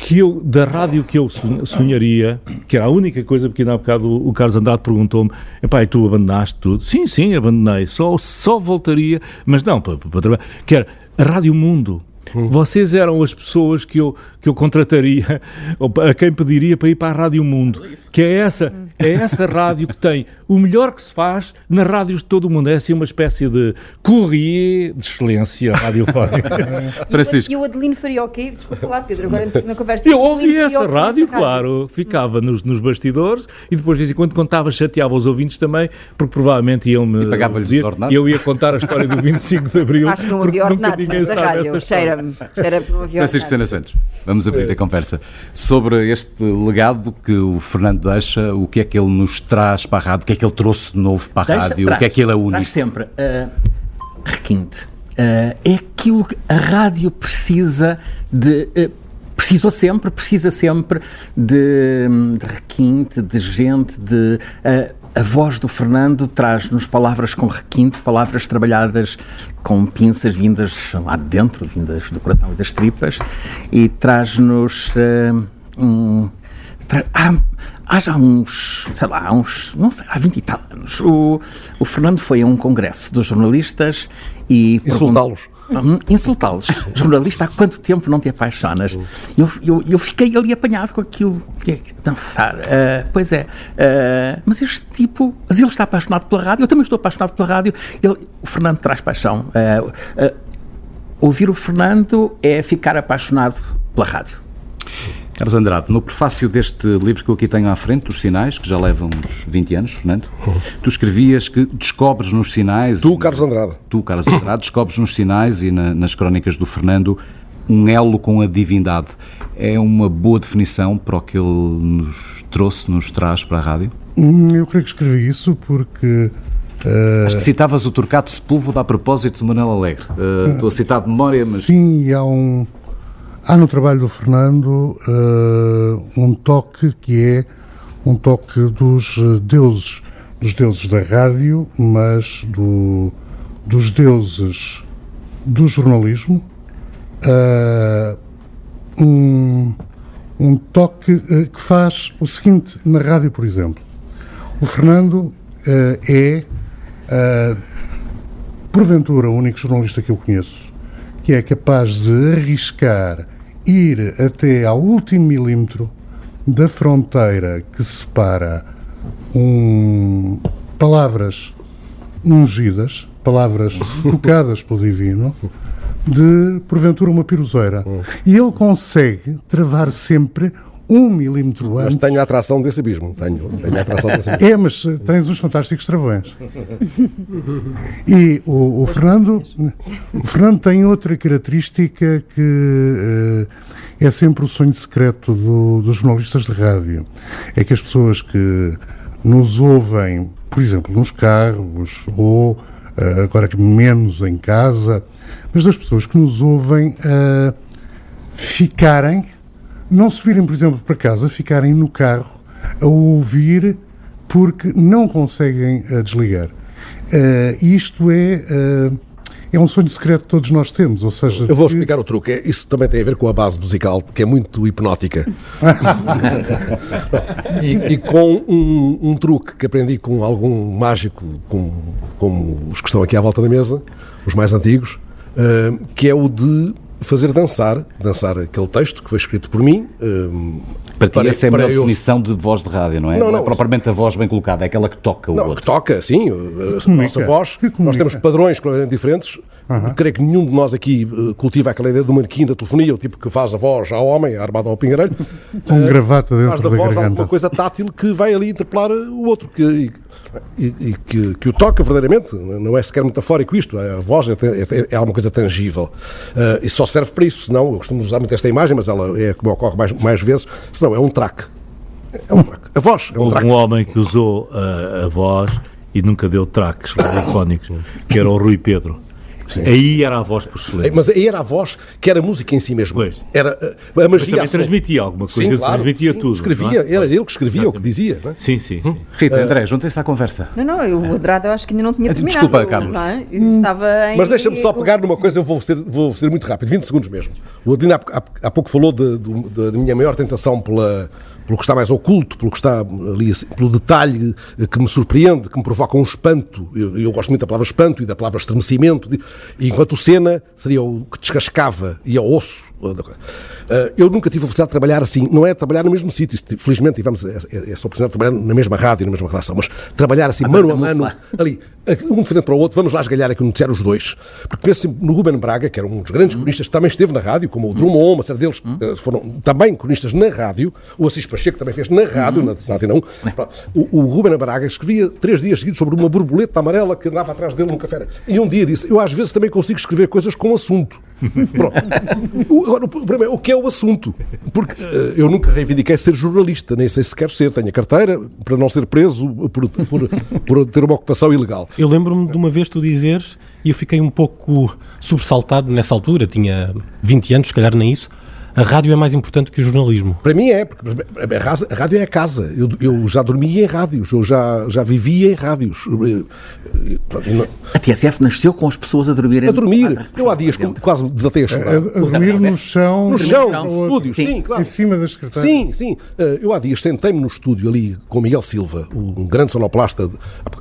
que eu, da rádio que eu sonharia, que era a única coisa, porque ainda há bocado o, o Carlos Andrade perguntou-me, epá, e tu abandonaste tudo? Sim, sim, abandonei, só, só voltaria, mas não, para, para, para que era a Rádio Mundo, vocês eram as pessoas que eu, que eu contrataria, ou a quem pediria para ir para a Rádio Mundo, que é essa, é essa rádio que tem o melhor que se faz nas rádios de todo o mundo. É assim uma espécie de courrier de excelência radiofónica. Francisco. E o Adelino faria o quê? Desculpa lá, Pedro, agora na conversa. Eu ouvi essa rádio, claro. Ficava nos, nos bastidores e depois, de vez em quando, contava, chateava os ouvintes também, porque provavelmente iam-me. E eu ia contar a história do 25 de Abril. Acho que não havia ordenados nessa rádio. Cheira-me. Cheira Francisco Sena Santos, vamos abrir a conversa. Sobre este legado que o Fernando deixa, o que é que ele nos traz para a rádio, o que é que ele trouxe de novo para a Deixa, rádio? Traz, o que é que ele é único? Traz sempre. Uh, requinte. Uh, é aquilo que a rádio precisa de. Uh, precisou sempre, precisa sempre de, de requinte, de gente, de. A voz do Fernando traz-nos palavras com requinte, palavras trabalhadas com pinças vindas lá de dentro, vindas do coração e das tripas, e traz-nos um. Tra há, há já uns, sei lá, há uns, não sei, há 20 e tal anos, o, o Fernando foi a um congresso dos jornalistas e... Insultá-los. Hum, insultá-los. Jornalista, há quanto tempo não te apaixonas? Eu, eu, eu fiquei ali apanhado com aquilo, pensar, uh, pois é, uh, mas este tipo, mas ele está apaixonado pela rádio, eu também estou apaixonado pela rádio, ele, o Fernando traz paixão. Uh, ouvir o Fernando é ficar apaixonado pela rádio. Carlos Andrade, no prefácio deste livro que eu aqui tenho à frente, Os Sinais, que já levam uns 20 anos, Fernando, tu escrevias que descobres nos sinais... Tu, Carlos Andrade. Tu, Carlos Andrade, descobres nos sinais e na, nas crónicas do Fernando um elo com a divindade. É uma boa definição para o que ele nos trouxe, nos traz para a rádio? Hum, eu creio que escrevi isso porque... Uh... Acho que citavas o Turcato Sepúlveda a propósito de Manuel Alegre. Uh, estou a citar de memória, mas... Sim, há um Há no trabalho do Fernando uh, um toque que é um toque dos deuses dos deuses da rádio, mas do, dos deuses do jornalismo. Uh, um, um toque uh, que faz o seguinte na rádio, por exemplo. O Fernando é, porventura, o único jornalista que eu conheço que é capaz de arriscar ir até ao último milímetro da fronteira que separa um, palavras ungidas, palavras tocadas pelo Divino, de, porventura, uma piruzeira. Hum. E ele consegue travar sempre um milímetro antes. Mas tenho a atração desse abismo. Tenho, tenho a atração desse abismo. É, mas tens uns fantásticos travões. E o, o, Fernando, o Fernando tem outra característica que uh, é sempre o sonho secreto do, dos jornalistas de rádio. É que as pessoas que nos ouvem, por exemplo, nos carros ou uh, agora que menos em casa, mas das pessoas que nos ouvem uh, ficarem, não subirem, por exemplo, para casa, ficarem no carro a ouvir porque não conseguem uh, desligar. isto é é um sonho secreto que todos nós temos, ou seja... Eu vou explicar o truque. É, isso também tem a ver com a base musical, que é muito hipnótica. e, e, com um, um, truque que aprendi com algum mágico, com, como os que estão aqui à volta da mesa, os mais antigos, uh, que é o de fazer dançar, dançar aquele texto que foi escrito por mim. Uh, para ti, essa é a melhor definição de voz de rádio, não é? Não, não, não é propriamente a voz bem colocada, é aquela que toca o não, outro. que toca, sim. A nossa voz, nós temos padrões completamente diferentes. Uhum. Creio que nenhum de nós aqui uh, cultiva aquela ideia do manequim da telefonia, o tipo que faz a voz ao homem, armado ao pingarelho. Com um gravata dentro faz da, da voz garganta. alguma coisa tátil que vai ali interpelar o outro. Que, e, e que, que, o toca verdadeiramente, não é sequer metafórico isto, a voz é, é, é alguma coisa tangível. Uh, e só serve para isso, senão, eu costumo usar muito esta imagem, mas ela é como ocorre mais, mais vezes, senão é um track. É um track. A voz é um Houve track. um homem que usou a, a voz e nunca deu tracks radiofónicos, que era o Rui Pedro. Sim. Aí era a voz por excelência. Mas aí era a voz que era a música em si mesmo. Pois. Era eh, a magia. Mas também transmitia alguma coisa, sim, claro, transmitia sim, tudo. Escrevia, é? era ele que escrevia o que dizia. É? Sim, sim. Hum. Rita, uh, André, juntem-se à conversa. Não, não, eu, o Adrado eu acho que ainda não tinha terminado. Desculpa, Carlos. Não é? estava em... Mas deixa-me só pegar numa coisa, eu vou ser, vou ser muito rápido, 20 segundos mesmo. O Adina há, há, há pouco falou de, minha maior tentação pela pelo que está mais oculto, pelo que está ali, pelo detalhe que me surpreende, que me provoca um espanto. Eu, eu gosto muito da palavra espanto e da palavra estremecimento. E enquanto cena seria o que descascava e ao osso. Eh, eu nunca tive a felicidade de trabalhar assim, não é trabalhar no mesmo sítio, felizmente tivemos essa oportunidade de trabalhar na mesma rádio, na mesma redação, mas trabalhar assim, mano a mano, ali, um de frente para o outro, vamos lá esgalhar aqui no noticiário os dois. Porque penso no Ruben Braga, que era um dos grandes hum. cronistas que também esteve na rádio, como o Drummond, uma série deles hum. Eh, foram também cronistas na rádio, o Assis Pacheco também fez na rádio, hum. na, na Antena 1. O, o Ruben Braga escrevia três dias seguidos sobre uma borboleta amarela que andava atrás dele num café. E um dia disse, eu às vezes também consigo escrever coisas com assunto. Pronto. O, agora, o problema é o que é o assunto. Porque uh, eu nunca reivindiquei ser jornalista, nem sei se quero ser. Tenho a carteira para não ser preso por, por, por ter uma ocupação ilegal. Eu lembro-me de uma vez tu dizeres, e eu fiquei um pouco sobressaltado nessa altura, tinha 20 anos, se calhar nem isso, a rádio é mais importante que o jornalismo. Para mim é, porque a rádio é a casa. Eu, eu já dormia em rádios, eu já, já vivia em rádios. A TSF nasceu com as pessoas a dormirem. A dormir. Ah, eu há dias quase desatei a chorar. A, a, dormir no chão. No chão, no estúdio, sim, sim, claro. Em cima das secretárias. Sim, sim. Eh, eu há dias sentei-me no estúdio ali com Miguel Silva, um grande sonoplasta.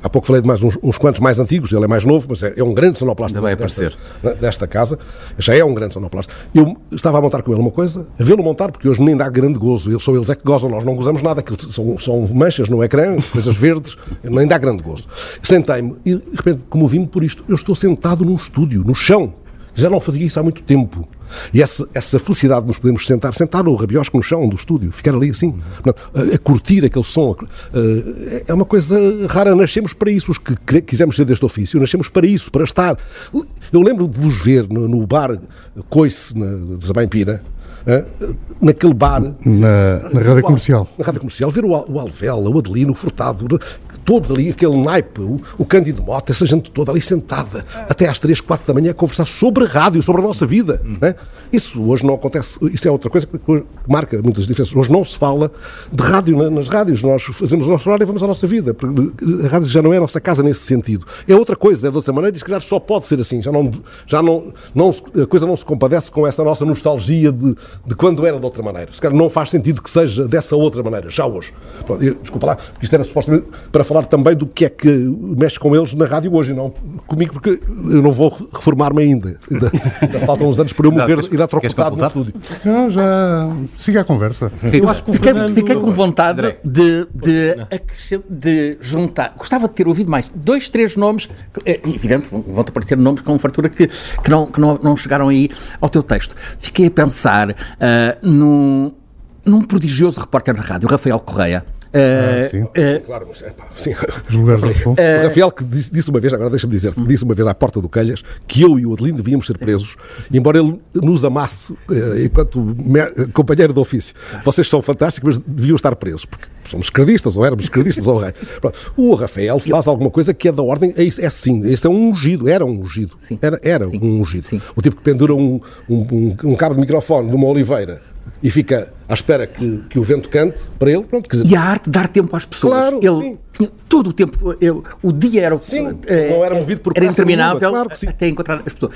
Há pouco falei de mais uns, uns quantos mais antigos, ele é mais novo, mas é, é um grande sonoplasta desta, desta casa. Já é um grande sonoplasta. Eu estava a montar com ele uma coisa, a vê-lo montar, porque hoje nem dá grande gozo. Só eles é que gozam, nós não gozamos nada. São, são manchas no ecrã, coisas verdes, nem dá grande gozo. Sentei-me e, de repente, comovi-me por isto. Eu estou sentado num estúdio, no chão. Já não fazia isso há muito tempo. E essa, essa felicidade de nos podemos sentar, sentar no rabiosco no chão do estúdio, ficar ali assim, a, a curtir aquele som, a, é uma coisa rara. Nascemos para isso, os que quisemos ser deste ofício, nascemos para isso, para estar. Eu lembro de vos ver no, no bar Coice, de Zabém Pina, naquele bar. Na, na rádio comercial. Na rádio comercial, ver o, o Alvela, o Adelino, o Furtado, todos ali, aquele naipe, o, o Cândido Mota, essa gente toda ali sentada, até às 3, 4 da manhã, a conversar sobre a rádio, sobre a nossa vida. Né? Isso hoje não acontece, isso é outra coisa que marca muitas diferenças. Hoje não se fala de rádio nas rádios, nós fazemos o nosso horário e vamos à nossa vida. A rádio já não é a nossa casa nesse sentido. É outra coisa, é de outra maneira, e se calhar só pode ser assim. Já não, já não, não a coisa não se compadece com essa nossa nostalgia de, de quando era de outra maneira. Se calhar não faz sentido que seja dessa outra maneira, já hoje. Pronto, eu, desculpa lá, isto era supostamente para falar também do que é que mexe com eles na rádio hoje, não comigo, porque eu não vou reformar-me ainda. Ainda, ainda, faltam uns anos para eu morrer e dar trocado no estúdio. Não, já siga a conversa. Eu acho que fiquei, fiquei com vontade de, de, de, juntar. Gostava de ter ouvido mais dois, três nomes, é evidente, vão aparecer nomes com fartura que, que, não, que não, não chegaram aí ao teu texto. Fiquei a pensar uh, num, num prodigioso repórter de rádio, Rafael Correia, Uh, sim. Uh, claro, mas é pá, sim. Uh, o Rafael que disse, disse, uma vez, agora deixa-me dizer, disse uma vez à porta do Calhas que eu e o Adelino devíamos ser presos, embora ele nos amasse enquanto companheiro de ofício. Vocês são fantásticos, mas deviam estar presos, porque somos esquerdistas, ou éramos esquerdistas, ou rei. O Rafael faz alguma coisa que é da ordem, é, é sim, esse é um ungido, era um ungido. Sim. Era, era sim. um ungido. Sim. O tipo que pendura um, um, um, um cabo de microfone numa oliveira e fica à espera que, que o vento cante para ele. Pronto, dizer... E a arte dar tempo às pessoas. Claro, ele sim. tinha todo o tempo, ele, o dia era, sim, é, não era movido por era interminável claro até encontrar as pessoas.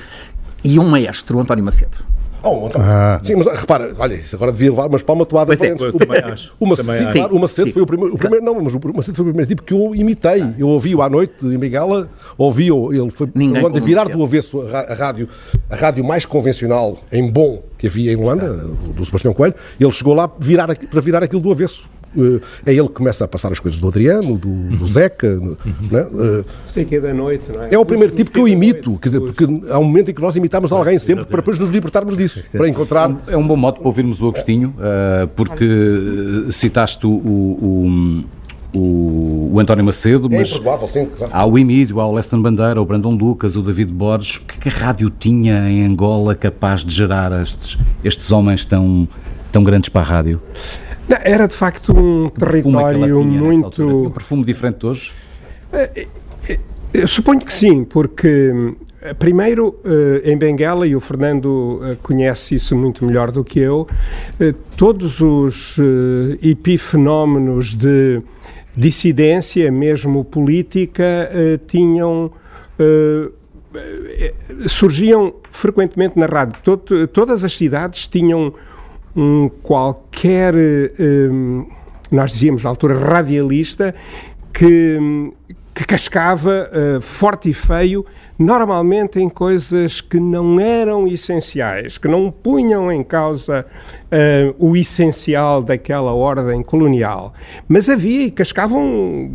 E um maestro, António Macedo. Oh, então, ah. Sim, mas repara, olha, isso agora devia levar umas palmatoadas também acho. O, Macedo, sim, claro, o Macedo foi o primeiro, o primeiro não, mas o Macedo foi o primeiro tipo que eu imitei. Eu ouvi-o à noite em Miguela, ouvi-o, ele foi quando virar do avesso a, a, rádio, a rádio mais convencional, em bom, que havia em Holanda, do Sebastião Coelho, ele chegou lá virar, para virar aquilo do avesso. Eh, é ele que começa a passar as coisas do Adriano, do, do Zeca. Uhum. Né? Sei que é da noite, não é? É o primeiro tipo que eu imito, quer dizer, porque há um momento em que nós imitamos alguém sempre para depois nos libertarmos disso, para encontrar. É um bom modo para ouvirmos o Agostinho, uh, porque citaste o, o, o, o, António Macedo, é mas é sim, claro. há o Emílio, há o Leston Bandeira, o Brandon Lucas, o David Borges. O que, é que a rádio tinha em Angola capaz de gerar estes, estes homens tão, tão grandes para a rádio? Não, era de facto um que território é muito. Um perfume diferente de hoje? Eh, eh, eu suponho que sim, porque eh, primeiro em Benguela, e o Fernando conhece isso muito melhor do que eu, todos os epifenómenos de dissidência, mesmo política, tinham surgiam frequentemente na rádio. Todas as cidades tinham um qualquer, um, nós dizíamos na altura, radialista, que, que cascava uh, forte e feio, normalmente em coisas que não eram essenciais, que não punham em causa uh, o essencial daquela ordem colonial. Mas havia e cascavam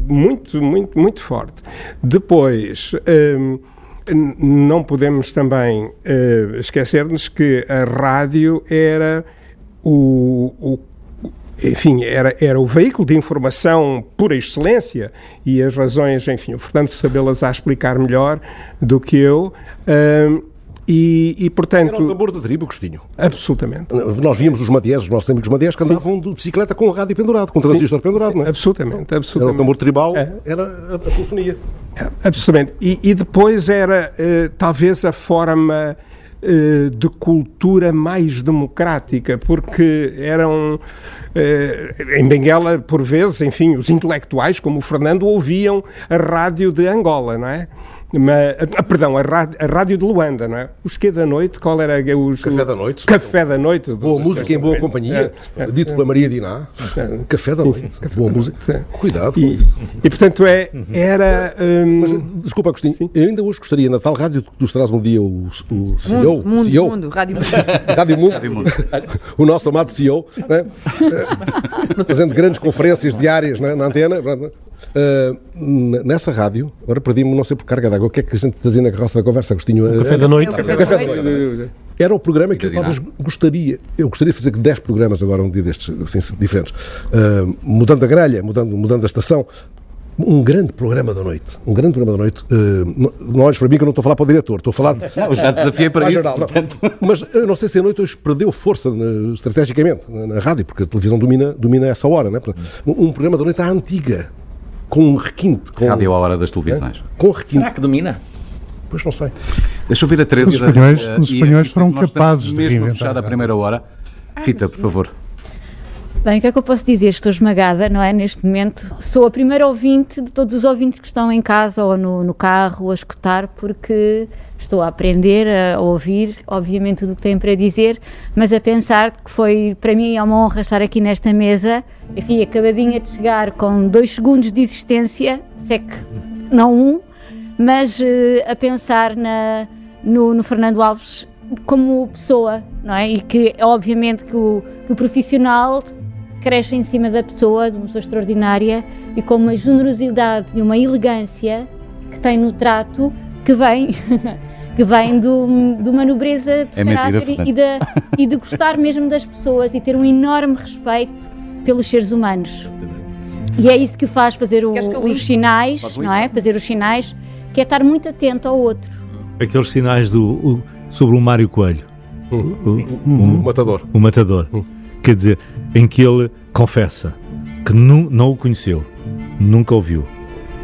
muito, muito, muito forte. Depois. Um, não podemos também uh, esquecer-nos que a rádio era o, o enfim, era, era o veículo de informação por excelência e as razões, enfim, o Fernando sabê-las a explicar melhor do que eu. Uh, e, e, portanto... Era o tambor da tribo, Agostinho. Absolutamente. Nós víamos os madiés, os nossos amigos madiés, que andavam de bicicleta com o rádio pendurado, com o transistor pendurado, não é? Absolutamente, absolutamente. Era o tambor tribal, é. era a, a telefonia. É, absolutamente. E, e, depois era, uh, talvez, a forma de cultura mais democrática, porque eram eh, em Benguela, por vezes, enfim, os intelectuais, como o Fernando, ouviam a rádio de Angola, não é? Mas, ah, perdão, a rádio, a rádio de Luanda, não é? Os que da noite, qual era os, Café da noite. Café da noite. Boa música em boa companhia, é, é, dito pela Maria Diná. É, café da noite. Sim, sim, boa música. Cuidado com e, isso. E portanto é, era. Hum... Mas, desculpa, Agostinho, sim. eu ainda hoje gostaria, na tal rádio que tu serás um dia o, o CEO. Mundo, CEO mundo, Rádio Mundo. Rádio Mundo. Rádio mundo. o nosso amado CEO, né? fazendo grandes conferências diárias né? na antena. Uh, nessa rádio, agora perdi-me, não sei por carga d'água, o que é que a gente fazia na carroça da conversa, Agostinho? O café da noite. É café, da noite. Era o programa que eu talvez gostaria, eu gostaria de fazer 10 programas agora, um dia destes, assim, diferentes. Uh, mudando a grelha, mudando, mudando a estação, um grande programa da noite. Um grande programa da noite. Uh, nós, para mim, que eu não estou a falar para o diretor, estou a falar. Não, já desafiei para isso. Jornal, Mas eu não sei se a noite hoje perdeu força uh, estrategicamente na, na, rádio, porque a televisão domina, domina essa hora. Né? Um programa da noite à antiga com um requinte. Com, Rádio à hora das televisões. É? Com requinte. Será que domina? Pois não sei. Deixa eu ver a Teresa. Os espanhóis, uh, os espanhóis e foram capazes de mesmo reinventar fechar a a primeira hora. Rita, por favor. Bem, o que é que eu posso dizer? Estou esmagada, não é? Neste momento, sou a primeira ouvinte de todos os ouvintes que estão em casa ou no, no carro a escutar, porque estou a aprender a ouvir, obviamente, tudo o que têm para dizer, mas a pensar que foi para mim é uma honra estar aqui nesta mesa. Enfim, acabadinha de chegar com dois segundos de existência, se é que não um, mas eh, a pensar na, no, no Fernando Alves como pessoa, não é? E que, obviamente, que o, que o profissional cresce em cima da pessoa, de uma pessoa extraordinária e com uma generosidade e uma elegância que tem no trato que vem que vem do, de uma nobreza de É caráter e, de, e de gostar mesmo das pessoas e ter um enorme respeito pelos seres humanos. E é isso que o faz fazer o- os sinais, não é? Fazer os sinais, que é estar muito atento ao outro. Aqueles sinais do, o- sobre o Mário Coelho. O, o- Um matador. o matador. Quer dizer, em que ele confessa que nu- não o conheceu, nunca o viu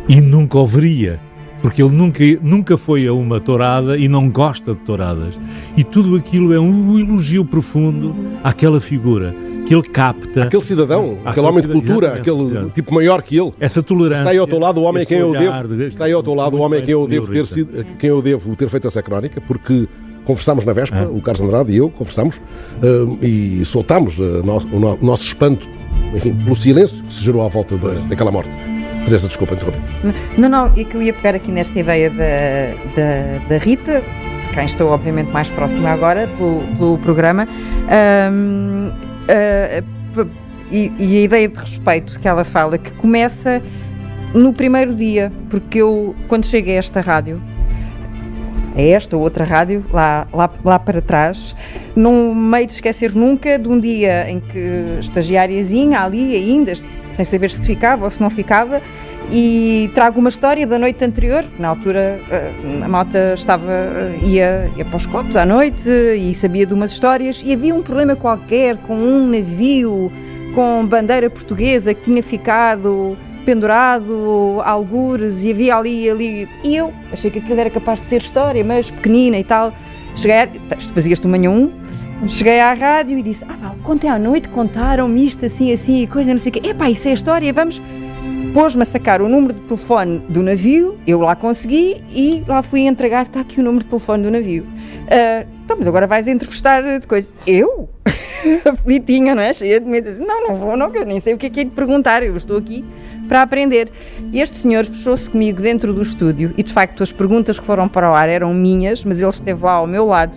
e nunca o veria, porque ele nunca, nunca foi a uma tourada e não gosta de touradas. E tudo aquilo é um elogio profundo àquela figura que ele capta. Aquele cidadão, aquele Aquele homem de cultura, exatamente, aquele exatamente. tipo maior que ele. Essa tolerância. Está aí ao teu lado o homem a quem eu devo. de- Está aí ao teu lado o homem a quem eu devo ter sido, quem eu devo ter feito essa crónica, porque conversámos na véspera, Ah. o Carlos Andrade e eu conversámos hum, e soltámos uh, no- o, no- o nosso espanto, enfim, pelo silêncio que se gerou à volta da- daquela morte. Teresa, desculpa interromper. Não, não, é que eu ia pegar aqui nesta ideia da, da, da Rita, de quem estou obviamente mais próxima agora pelo, pelo programa, ahm, ah, p- e, e a ideia de respeito que ela fala, que começa no primeiro dia, porque eu, quando cheguei a esta rádio, a esta ou outra rádio, lá, lá, lá para trás, não meio de esquecer nunca de um dia em que estagiáriazinha ali ainda, sem saber se ficava ou se não ficava, e trago uma história da noite anterior, na altura eh, a malta estava, eh, ia, ia para os copos à noite e sabia de umas histórias, e havia um problema qualquer com um navio com bandeira portuguesa que tinha ficado pendurado, algures, e havia ali, ali. E eu achei que aquilo era capaz de ser história, mas pequenina e tal. Cheguei, de manhã um, cheguei à rádio e disse: Ah, pá, ontem à noite contaram-me isto assim, assim, e coisa, não sei o quê. Epá, isso é história, vamos. Pôs-me a sacar o número de telefone do navio, eu lá consegui e lá fui entregar, está aqui o número de telefone do navio. Ah, então, mas agora vais entrevistar de coisa. Eu? Aflitinha, não é? Cheia de medo. Assim, Não, não vou, não, eu nem sei o que é que é de perguntar, eu estou aqui para aprender. E este senhor fechou-se comigo dentro do estúdio e, de facto, as perguntas que foram para o ar eram minhas, mas ele esteve lá ao meu lado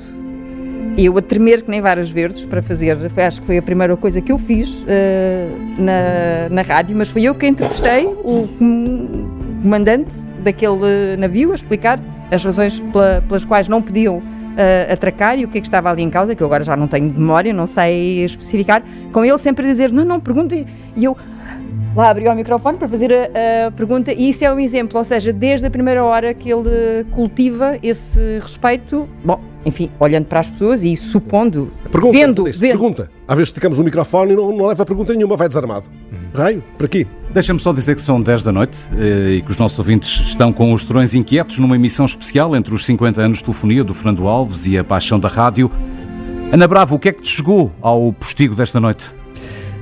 eu a tremer que nem varas verdes para fazer, acho que foi a primeira coisa que eu fiz eh, na, na rádio, mas foi eu que entrevistei o com- comandante daquele navio a explicar as razões pela- pelas quais não podiam eh, atracar e o que é que estava ali em causa, que eu agora já não tenho memória, não sei especificar, com ele sempre a dizer, não, não, pergunte, e eu lá abriu o microfone para fazer a, a pergunta e isso é um exemplo, ou seja, desde a primeira hora que ele cultiva esse respeito, bom, enfim, olhando para as pessoas e supondo, Pergunta, vendo, vendo. pergunta. Às vezes esticamos o microfone e não, não leva pergunta nenhuma, vai desarmado. Raio, para quê? Deixa-me só dizer que são 10 da noite eh, e que os nossos ouvintes estão com os Torões Inquietos numa emissão especial entre os 50 anos de telefonia do Fernando Alves e a paixão da rádio. Ana Bravo, o que é que te chegou ao postigo desta noite?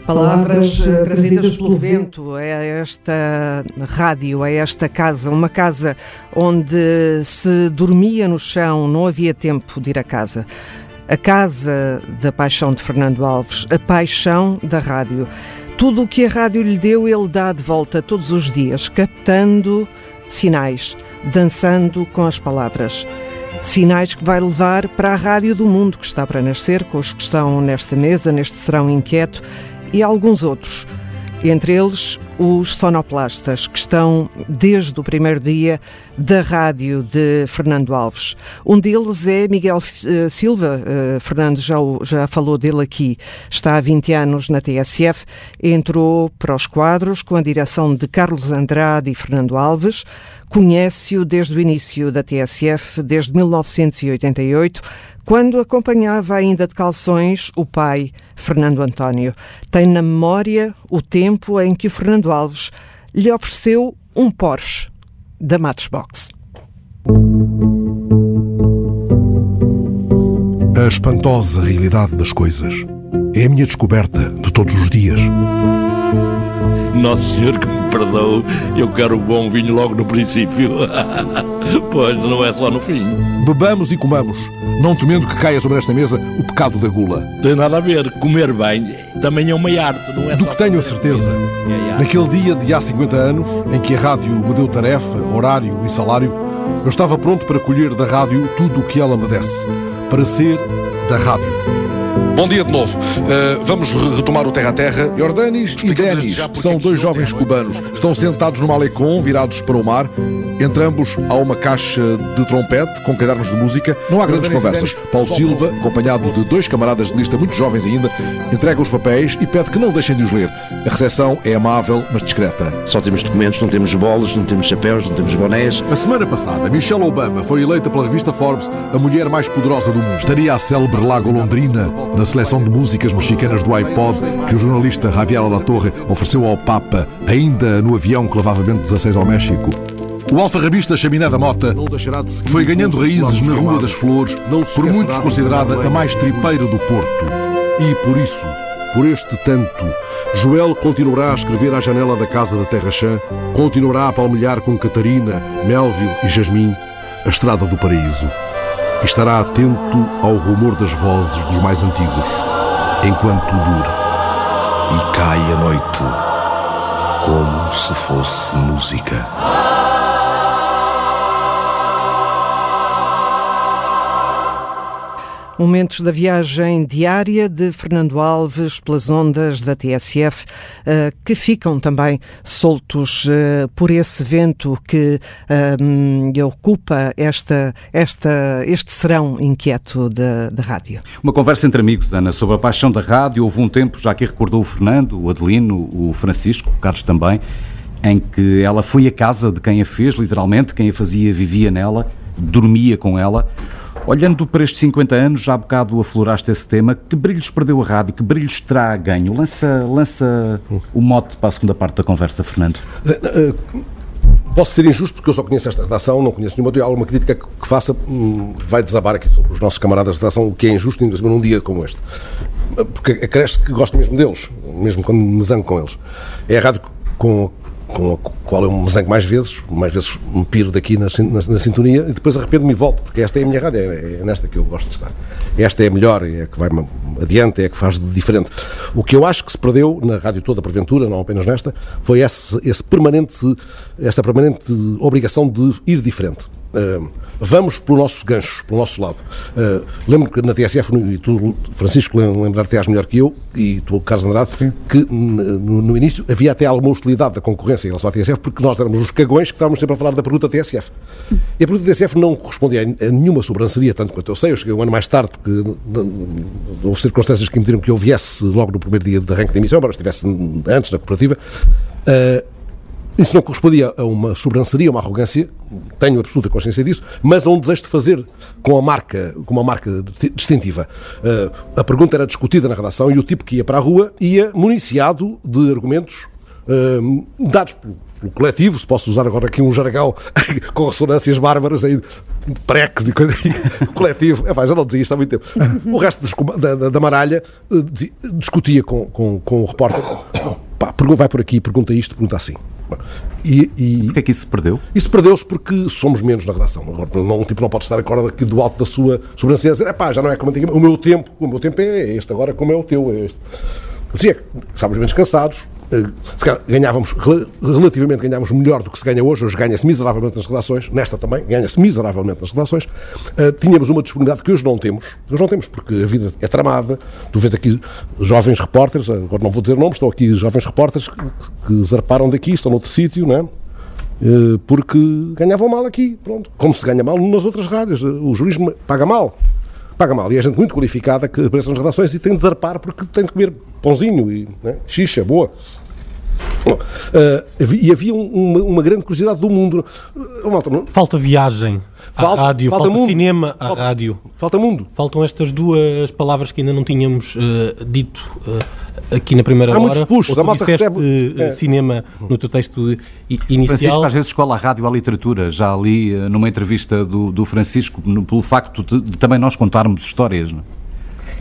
Palavras eh, trazidas pelo vento a esta rádio, a esta casa, uma casa onde se dormia no chão, não havia tempo de ir a casa. A casa da paixão de Fernando Alves, a paixão da rádio. Tudo o que a rádio lhe deu, ele dá de volta todos os dias, captando sinais, dançando com as palavras. Sinais que vai levar para a rádio do mundo que está para nascer, com os que estão nesta mesa, neste serão inquieto, e alguns outros. Entre eles, os sonoplastas, que estão desde o primeiro dia da rádio de Fernando Alves. Um deles é Miguel eh, Silva, eh, Fernando já, já falou dele aqui, está há 20 anos na TSF, entrou para os quadros com a direção de Carlos Andrade e Fernando Alves, conhece-o desde o início da TSF, desde 1988, quando acompanhava ainda de calções o pai, Fernando António. Tem na memória o tempo em que o Fernando Alves lhe ofereceu um Porsche da Matchbox. A espantosa realidade das coisas é a minha descoberta de todos os dias. Nosso Senhor que me perdoe, eu quero um bom vinho logo no princípio. pois não é só no fim. Bebamos e comamos, não temendo que caia sobre esta mesa o pecado da gula. Tem nada a ver, comer bem também é uma arte, não é Do só que tenho a certeza. É arte. naquele dia de há 50 anos, em que a rádio me deu tarefa, horário e salário, eu estava pronto para colher da rádio tudo o que ela me desse, para ser da rádio. Bom dia de novo. Uh, vamos re- retomar o Terra a Terra. Jordanis e Denis são dois jovens cubanos. Estão sentados no malecom, virados para o mar. Entre ambos há uma caixa de trompete com cadernos de música. Não há grandes conversas. Paulo Silva, acompanhado de dois camaradas de lista muito jovens ainda, entrega os papéis e pede que não deixem de os ler. A recepção é amável, mas discreta. Só temos documentos, não temos bolas, não temos chapéus, não temos bonés. A semana passada, Michelle Obama foi eleita pela revista Forbes a mulher mais poderosa do mundo. Estaria a célebre La Golondrina na seleção de músicas mexicanas do iPod que o jornalista Javier Alatorre ofereceu ao Papa ainda no avião que levava Bento XVI ao México. O alfarrabista Chaminé da Mota foi ganhando raízes na Rua das Flores, por muitos considerada a mais tripeira do Porto. E por isso, por este tanto, Joel continuará a escrever à janela da casa da Terra Chã, continuará a palmilhar com Catarina, Melville e Jasmim a estrada do paraíso. Estará atento ao rumor das vozes dos mais antigos, enquanto dure. E cai a noite como se fosse música. Momentos da viagem diária de Fernando Alves pelas ondas da TSF, eh, que ficam também soltos eh, por esse vento que eh, ocupa esta, esta, este serão inquieto da, rádio. Uma conversa entre amigos, Ana, sobre a paixão da rádio. Houve um tempo, já aqui recordou o Fernando, o Adelino, o Francisco, o Carlos também, em que ela foi a casa de quem a fez, literalmente, quem a fazia vivia nela, dormia com ela. Olhando para estes 50 anos, já há bocado afloraste esse tema, que brilhos perdeu a rádio, que brilhos terá ganho? Lança, lança o mote para a segunda parte da conversa, Fernando. Posso ser injusto porque eu só conheço esta redação, não conheço nenhuma alguma crítica que faça, hum, vai desabar aqui sobre os nossos camaradas de redação, o que é injusto, ainda num dia como este. Porque acresce que gosto mesmo deles, mesmo quando me zango com eles. É a rádio com, com a qual eu me zango mais vezes, mais vezes me piro daqui na, na, na sintonia e depois arrependo-me e volto, porque esta é a minha rádio, é, é nesta que eu gosto de estar. Esta é a melhor, é a que vai adiante, é a que faz de diferente. O que eu acho que se perdeu na rádio toda, porventura, não apenas nesta, foi esse, esse permanente, essa permanente obrigação de ir diferente. Uh, vamos pelo nosso gancho, pelo nosso lado. Uh, lembro que na TSF, e tu, Francisco, lem- lembrar-te-ás melhor que eu, e tu, Carlos Andrade, que n- no, no início havia até alguma hostilidade da concorrência em relação à TSF, porque nós éramos os cagões que estávamos sempre a falar da pergunta TSF. E a pergunta TSF não correspondia a, nenhuma sobranceria, tanto quanto eu sei. Eu cheguei um ano mais tarde, porque houve circunstâncias que impediram que eu viesse logo no primeiro dia de arranque da emissão, embora estivesse antes na cooperativa. Uh, isso não correspondia a uma sobranceria, uma arrogância, tenho absoluta consciência disso, mas a um desejo de fazer com a marca, com uma marca di- distintiva. Uh, a pergunta era discutida na redação e o tipo que ia para a rua ia municiado de argumentos uh, dados pelo, pelo coletivo, se posso usar agora aqui um jargão com ressonâncias bárbaras aí, de preques e coisa coletivo, é, pá, já não dizia isto há muito tempo. O resto da, da, da maralha uh, di- discutia com, com, com o repórter, pá, vai por aqui, pergunta isto, pergunta assim. E, e... Porquê é que isso se perdeu? Isso perdeu-se porque somos menos na redação. Agora, Não, tipo, não pode estar a corda aqui do alto da sua sobrancelha a dizer, pá, já não é como antigamente. O meu tempo, o meu tempo é este, agora como é o teu, é este. Dizia que estávamos menos cansados, calhar ganhávamos, rel- relativamente ganhávamos melhor do que se ganha hoje, hoje ganha-se miseravelmente nas redações, nesta também, ganha-se miseravelmente nas redações. Eh, Tínhamos uma disponibilidade que hoje não temos, hoje não temos, porque a vida é tramada. Tu vês aqui jovens repórteres, agora não vou dizer nomes, estão aqui jovens repórteres que, zarparam daqui, estão noutro sítio, não é? Eh, porque ganhavam mal aqui, pronto. Como se ganha mal nas outras rádios. O jurismo paga mal. Paga mal. E é gente muito qualificada que aparece nas redações e tem de zarpar porque tem de comer pãozinho e né, xixa, boa. Bom, uh, e havia um, uma, uma, grande curiosidade do mundo. Uh, Malta, não? Falta viagem falta, à rádio, falta, falta cinema à falta, rádio. Falta mundo. Faltam estas duas palavras que ainda não tínhamos uh, dito uh, aqui na primeira há hora. Muitos puxos, a malta recebe, é. cinema no teu texto inicial. Francisco às vezes escola a rádio à literatura. Já ali numa entrevista do, do Francisco, no, pelo facto de, de, também nós contarmos histórias. Não? É?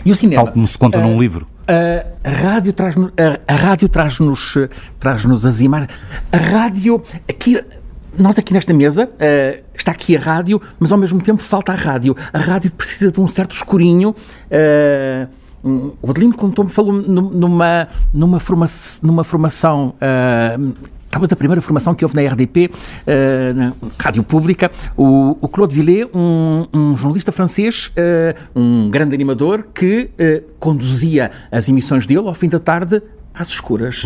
E o cinema? Tal como se conta uh, num livro. A rádio traz-nos a, a, rádio traz-nos traz-nos as imagens. A rádio aqui nós aqui nesta mesa uh, está aqui a rádio, mas ao mesmo tempo falta a rádio. A rádio precisa de um certo escurinho. Uh, o Adelino contou-me, falou numa, numa, numa formação uh, talvez a primeira formação que houve na RDP, uh, na rádio pública, o, o Claude Villet, um, um, jornalista francês, uh, um grande animador, que uh, conduzia as emissões dele ao fim da tarde às escuras.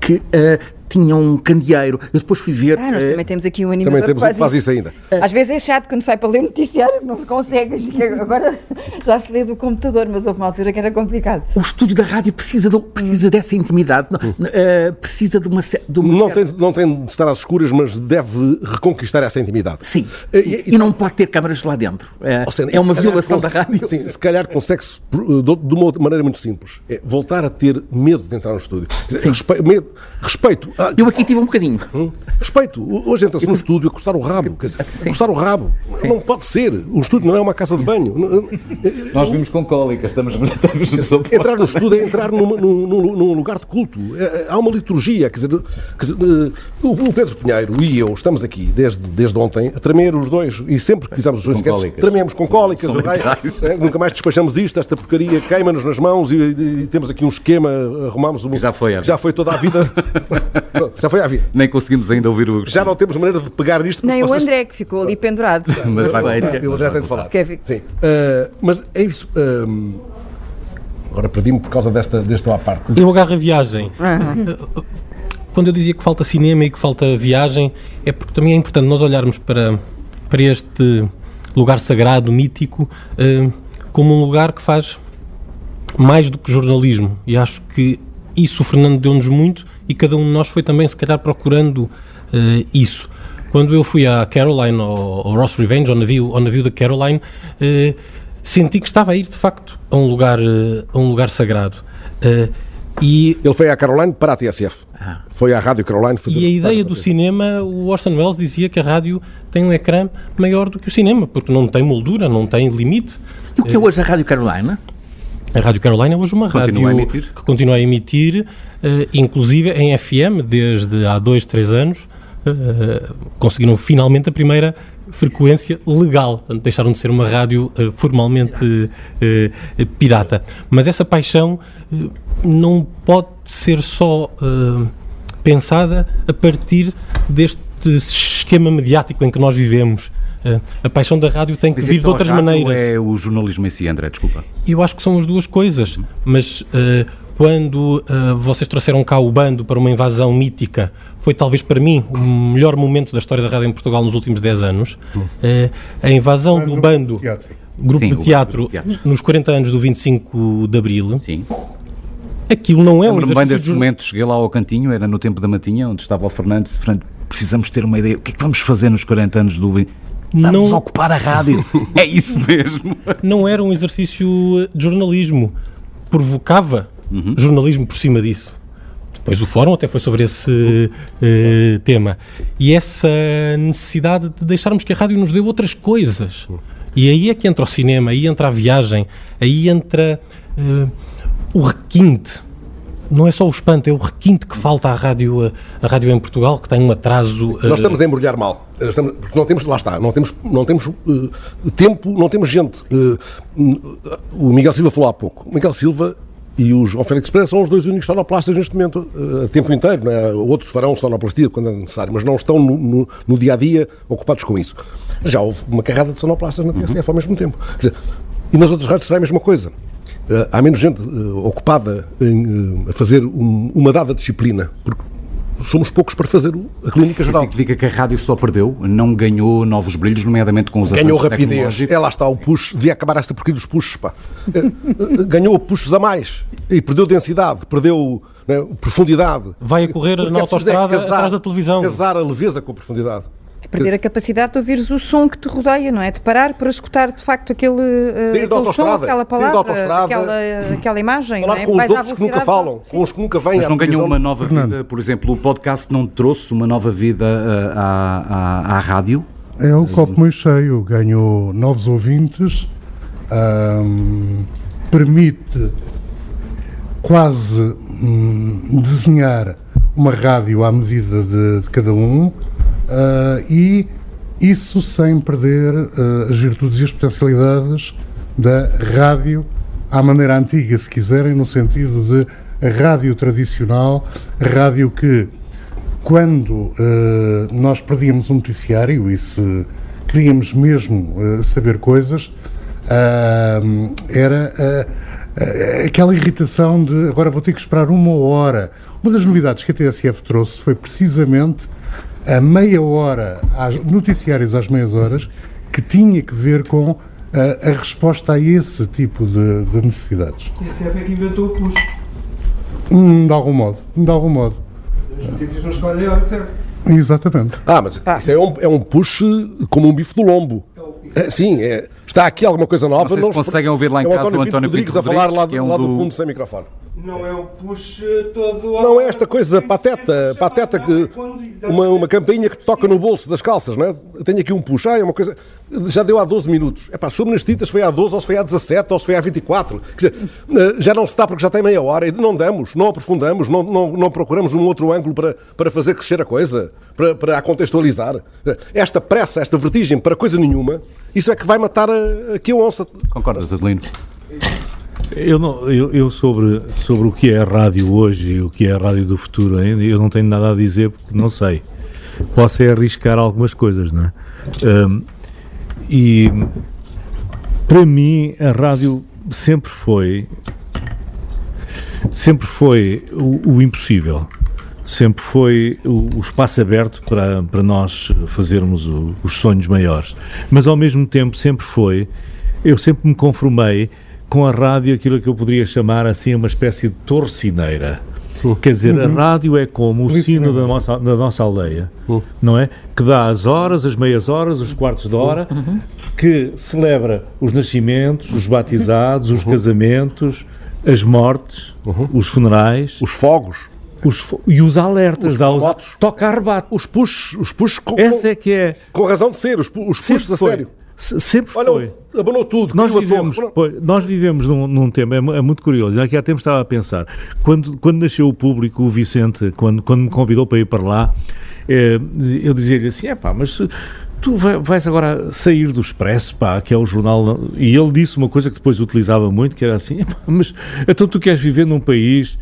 Que tinha um candeeiro. Eu depois fui ver. Ah, nós também temos aqui um animador também temos que faz isso, ainda. Às vezes é chato quando se vai para ler o noticiário, não se consegue. Agora já se lê do computador, mas houve uma altura que era complicado. O estúdio da rádio precisa, de, precisa dessa intimidade, uh, precisa de uma, de uma não, certa... tem, não tem de estar às escuras, mas deve reconquistar essa intimidade. Sim. Uh, e, e, não pode ter câmaras lá dentro. Uh, seja, é uma violação da rádio. Sim, se calhar consegue-se de uma maneira muito simples. É voltar a ter medo de entrar no estúdio. Respeito, medo, respeito. Eu aqui tive um bocadinho. Hum? Respeito. Hoje entra-se no estúdio a coçar o rabo. Quer dizer, coçar o rabo. Sim. Não pode ser. O estúdio não é uma casa de banho. Nós vimos com cólicas, estamos, estamos no Entrar no estúdio é entrar num, num, num, lugar de culto. É, é, há uma liturgia. Quer dizer, quer dizer eh, o Pedro Pinheiro e eu estamos aqui desde, desde ontem a tremer os dois. E sempre que fizemos os dois enquetes, trememos com cólicas. É, nunca mais despachamos isto. Esta porcaria queima-nos nas mãos e, e, temos aqui um esquema. Arrumamos um. Já foi, já foi toda a vida. já foi a vida nem conseguimos ainda ouvir o. Já não temos maneira de pegar nisto. Nem vocês... o André, que ficou ali pendurado. mas vai, o André tem de falar. Sim. Uh, mas é isso. Uh, agora perdi-me por causa desta, desta à parte. Eu agarro a viagem. Uhum. Quando eu dizia que falta cinema e que falta viagem, é porque também é importante nós olharmos para, para este lugar sagrado, mítico, uh, como um lugar que faz mais do que jornalismo. E acho que isso o Fernando deu-nos muito e cada um de nós foi também, se calhar, procurando uh, isso. Quando eu fui à Caroline, ao, ao Ross Revenge, ao navio, ao navio da Caroline, uh, senti que estava a ir, de facto, a um lugar, uh, a um lugar sagrado. e Ele foi à Caroline para a TSF. Ah. Foi à Rádio Caroline fazer. E a ideia do cinema, o Orson Welles dizia que a rádio tem um ecrã maior do que o cinema, porque não tem moldura, não tem limite. E o que é hoje a Rádio Caroline? A Rádio Carolina é hoje uma continua rádio que continua a emitir, uh, inclusive em FM, desde há dois, três anos. Uh, conseguiram finalmente a primeira frequência legal, portanto, deixaram de ser uma rádio uh, formalmente pirata. Mas essa paixão não pode ser só pensada a partir deste esquema mediático em que nós vivemos. Eh, a paixão da rádio tem que vir de outras maneiras. é o jornalismo em si, André? Desculpa. Eu acho que são as duas coisas, mas uh, quando uh, vocês trouxeram cá o bando para uma invasão mítica, foi talvez para mim o melhor momento da história da rádio em Portugal nos últimos 10 anos. Uh, a invasão do bando, grupo Sim, de teatro, grupo de teatro, nos 40 anos do 25 de Abril. Sim. Aquilo não é um exercício... bem desse momento, cheguei lá ao cantinho, era no tempo da Matinha, onde estava o Fernando, Fernando, precisamos ter uma ideia, o que é que vamos fazer nos 40 anos do Estamos não... a ocupar a rádio. é isso mesmo. Não era um exercício de jornalismo. Provocava uhum. jornalismo por cima disso. Depois o fórum até foi sobre esse uh, tema. E essa necessidade de deixarmos que a rádio nos dê outras coisas. E aí é que entra o cinema, aí entra a viagem, aí entra uh, o requinte não é só o espanto, é o requinte que falta à rádio, a rádio em Portugal, que tem um atraso. Nós estamos a embrulhar mal. Estamos, porque não temos, lá está, não temos, não temos uh, tempo, não temos gente. Uh, o Miguel Silva falou há pouco. O Miguel Silva e o João Félix Pereira são os dois únicos sonoplastas neste momento, uh, a tempo inteiro. É? Outros farão sonoplastia quando é necessário, mas não estão no, no, no, dia a dia ocupados com isso. Já houve uma carrada de sonoplastas na TSF uhum. ao mesmo tempo. Dizer, e nas outras rádios será a mesma coisa. Uh, há menos gente uh, ocupada em, uh, a fazer um, uma dada disciplina, porque somos poucos para fazer a clínica geral. Isso significa que a rádio só perdeu, não ganhou novos brilhos, nomeadamente com os Ganhou rapidez. É lá está o push, devia acabar esta porquê dos pushes, pá. Eh, ganhou pushes a mais e perdeu densidade, perdeu né, profundidade. Vai a correr na autostrada é casar, atrás da televisão. Casar a leveza com a profundidade. É perder a capacidade de ouvires o som que te rodeia, não é? De parar para escutar de facto aquele, uh, aquele som, aquela palavra, aquela, aquela imagem. Falar não é? com os outros que nunca falam, com os que nunca vêm Mas não ganhou uma nova vida, por exemplo, o podcast não trouxe uma nova vida uh, à, à, à rádio? É o copo meio cheio, ganhou novos ouvintes, um, permite quase um, desenhar uma rádio à medida de, de cada um Uh, e isso sem perder uh, as virtudes e as potencialidades da rádio à maneira antiga, se quiserem, no sentido de rádio tradicional, rádio que, quando uh, nós perdíamos um noticiário e se queríamos mesmo saber coisas, era aquela irritação de agora vou ter que esperar uma hora. Uma das novidades que a TSF trouxe foi precisamente a meia hora, às, noticiários às meias horas, que tinha que ver com a, a resposta a esse tipo de, de necessidades. TSF é que inventou o push. Hum, de algum modo, de algum modo. As notícias não escolhem a hora certa. Exatamente. Ah, mas ah. isso é um, é um push como um bife do lombo. É, sim, é, está aqui alguma coisa nova. Não, não conseguem ouvir lá em é casa o António Pinto Rodrigues, a falar lá, é um lá do fundo sem microfone. Não é o push todo. Não é esta coisa pateta, pateta que. Uma, uma campainha que toca no bolso das calças, não é? Tenho aqui um push, ah, é uma coisa. Já deu há 12 minutos. É pá, sobre nas tintas foi há 12, ou se foi há 17, ou se foi há 24. Quer dizer, eh, já não se está porque já tem meia hora e não damos, não aprofundamos, não, não, não procuramos um outro ângulo para, para fazer crescer a coisa, para, para a contextualizar. Esta pressa, esta vertigem para coisa nenhuma, isso é que vai matar a, aqui a onça. Concordas, Adelino? Eu, não, eu, eu, sobre, sobre o que é a rádio hoje e o que é a rádio do futuro ainda, eu não tenho nada a dizer porque não sei. Posso é arriscar algumas coisas, não é? Um, e para mim a rádio sempre foi sempre foi o, o impossível sempre foi o, o, espaço aberto para, para nós fazermos o, os sonhos maiores mas ao mesmo tempo sempre foi eu sempre me conformei com a rádio aquilo que eu poderia chamar assim uma espécie de torcineira. Uh. Quer dizer, uhum. a rádio é como o sino da nossa, da nossa aldeia, uh. não é? Que dá as horas, as meias horas, os quartos de hora, uhum. que celebra os nascimentos, os batizados, os uhum. casamentos, as mortes, uhum. os funerais, os fogos. Os fo e os alertas, os dá os, toca a rebate. Os puxos, os puxos com, Essa é que é. Com razão de ser, os, os puxos a sério. Sempre Olha, foi. abanou tudo. Nós vivemos, pois, nós vivemos num, num tema, é, é, muito curioso, aqui há tempo estava a pensar, quando, quando nasceu o público, o Vicente, quando, quando me convidou para ir para lá, eh, eu dizia-lhe assim, é pá, mas tu vais agora sair do Expresso, pá, que é o jornal, e ele disse uma coisa que depois utilizava muito, que era assim, mas então tu queres viver num país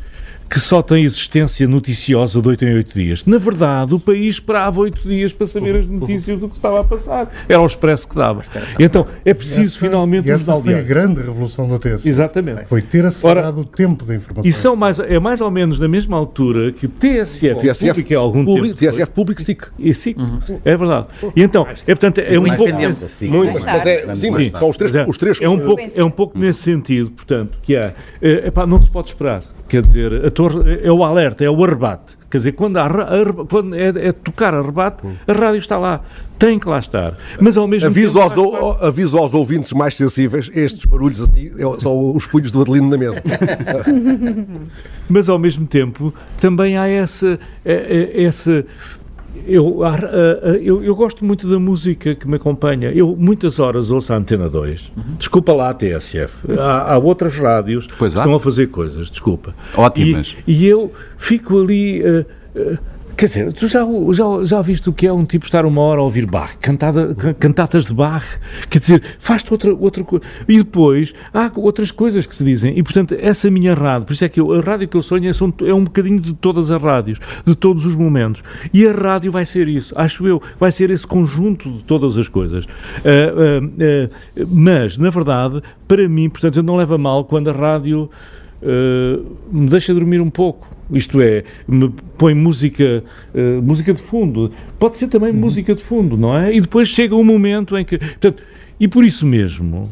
que só tem existência noticiosa de 8 em 8 dias. Na verdade, o país esperava 8 dias para saber as notícias do que estava a passar. Era o expresso que dava. Então, é preciso essa, finalmente essa foi a grande revolução da TSF. Exatamente. Foi ter acelerado Ora, o tempo da informação. E são mais, é mais ou menos na mesma altura que TSF, TSF público é algum público, tempo. TSF público SIC. E SIC, uhum. é verdade. E então, é portanto, é um pouco... Nesse, muito, mas é, sim, são os três, os três... É um pouco, é um pouco nesse sentido, portanto, que é, é, epá, não se pode esperar. Quer dizer, a torre é o alerta, é o arrebate. Quer dizer, quando, há, quando é, é, tocar a rebate, a rádio está lá. Tem que lá estar. Mas ao mesmo aviso tempo. Aos, aviso aos ouvintes mais sensíveis, estes barulhos assim é são os punhos do Adelino na mesa. Mas ao mesmo tempo também há esse, é, é, esse eu, eu, eu, gosto muito da música que me acompanha. Eu muitas horas ouço a Antena 2. Uhum. Desculpa lá a TSF. Há, há outras rádios pois que há. estão a fazer coisas, desculpa. Ótimas. E, e eu fico ali. Uh, uh, Quer dizer, tu já, já, já viste o que é um tipo estar uma hora a ouvir Bach, cantada, cantatas de Bach? Quer dizer, faz-te outra, outra coisa. E depois há outras coisas que se dizem. E, portanto, essa minha rádio, por isso é que eu, a rádio que eu sonho é, é um bocadinho de todas as rádios, de todos os momentos. E a rádio vai ser isso, acho eu, vai ser esse conjunto de todas as coisas. Uh, uh, uh, mas, na verdade, para mim, portanto, eu não levo mal quando a rádio me deixa dormir um pouco. Isto é, me põe música, uh, música de fundo. Pode ser também uhum. música de fundo, não é? E depois chega um momento em que. Portanto, e por isso mesmo,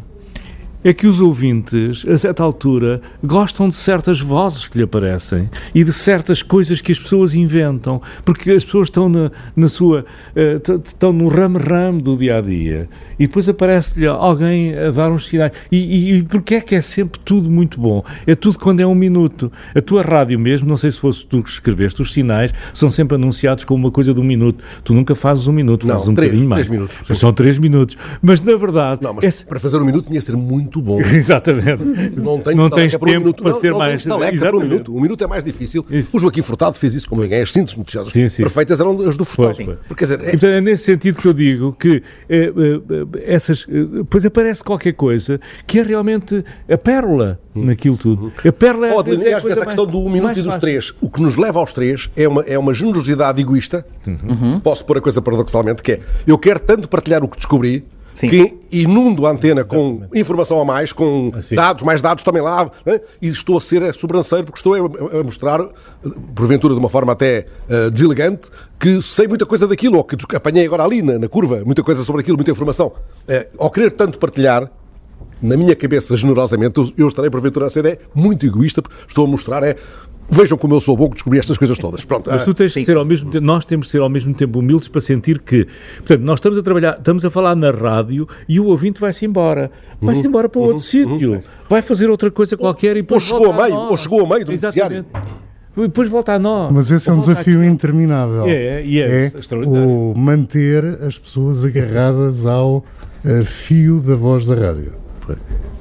é que os ouvintes, a certa altura, gostam de certas vozes que lhe aparecem e de certas coisas que as pessoas inventam, porque as pessoas estão na, na sua. Uh, estão no ramo-ramo do dia a dia e depois aparece-lhe alguém a dar uns sinais. E, e, e porque é que é sempre tudo muito bom? É tudo quando é um minuto. A tua rádio mesmo, não sei se fosse tu que escreveste, os sinais são sempre anunciados como uma coisa de um minuto. Tu nunca fazes um minuto, não, fazes um três, bocadinho mais. Três minutos. Sim. São três minutos. Mas na verdade. Não, mas é... para fazer um minuto tinha que ser muito bom. Exatamente. Não, tenho não tens tempo um minuto. para não, ser não mais. Para um minuto. Um minuto é mais difícil. O Joaquim Furtado fez isso como ninguém. As síntese noticiosas sim, sim. perfeitas eram as do Furtado. Pois, pois. Porque, dizer, é... Então, é nesse sentido que eu digo que é, é, essas. Depois aparece qualquer coisa que é realmente a pérola hum. naquilo tudo. A pérola é, oh, Adelino, é a questão do um minuto e dos fácil. três. O que nos leva aos três é uma, é uma generosidade egoísta, uhum. posso pôr a coisa paradoxalmente, que é eu quero tanto partilhar o que descobri Sim. que inundo a antena Exatamente. com informação a mais, com assim. dados, mais dados também lá, né? e estou a ser sobranceiro porque estou a, a, mostrar, porventura de uma forma até uh, deselegante, que sei muita coisa daquilo, ou que apanhei agora ali na, na curva, muita coisa sobre aquilo, muita informação. Uh, ao querer tanto partilhar, na minha cabeça, generosamente, eu, estarei porventura a ser é, muito egoísta, porque estou a mostrar é Vejam como eu sou bom que descobri estas coisas todas. Pronto, Mas tu ah, tens de ser ao mesmo tempo, nós temos de ser ao mesmo tempo humildes para sentir que, portanto, nós estamos a trabalhar, estamos a falar na rádio e o ouvinte vai-se embora. Vai-se uhum, embora para outro uhum, sítio. Uhum. Vai fazer outra coisa qualquer e ou chegou a meio, ou chegou a meio do noticiário. Depois volta a nós. Mas esse é um desafio aqui. interminável. É, é, é, é o manter as pessoas agarradas ao uh, fio da voz da rádio.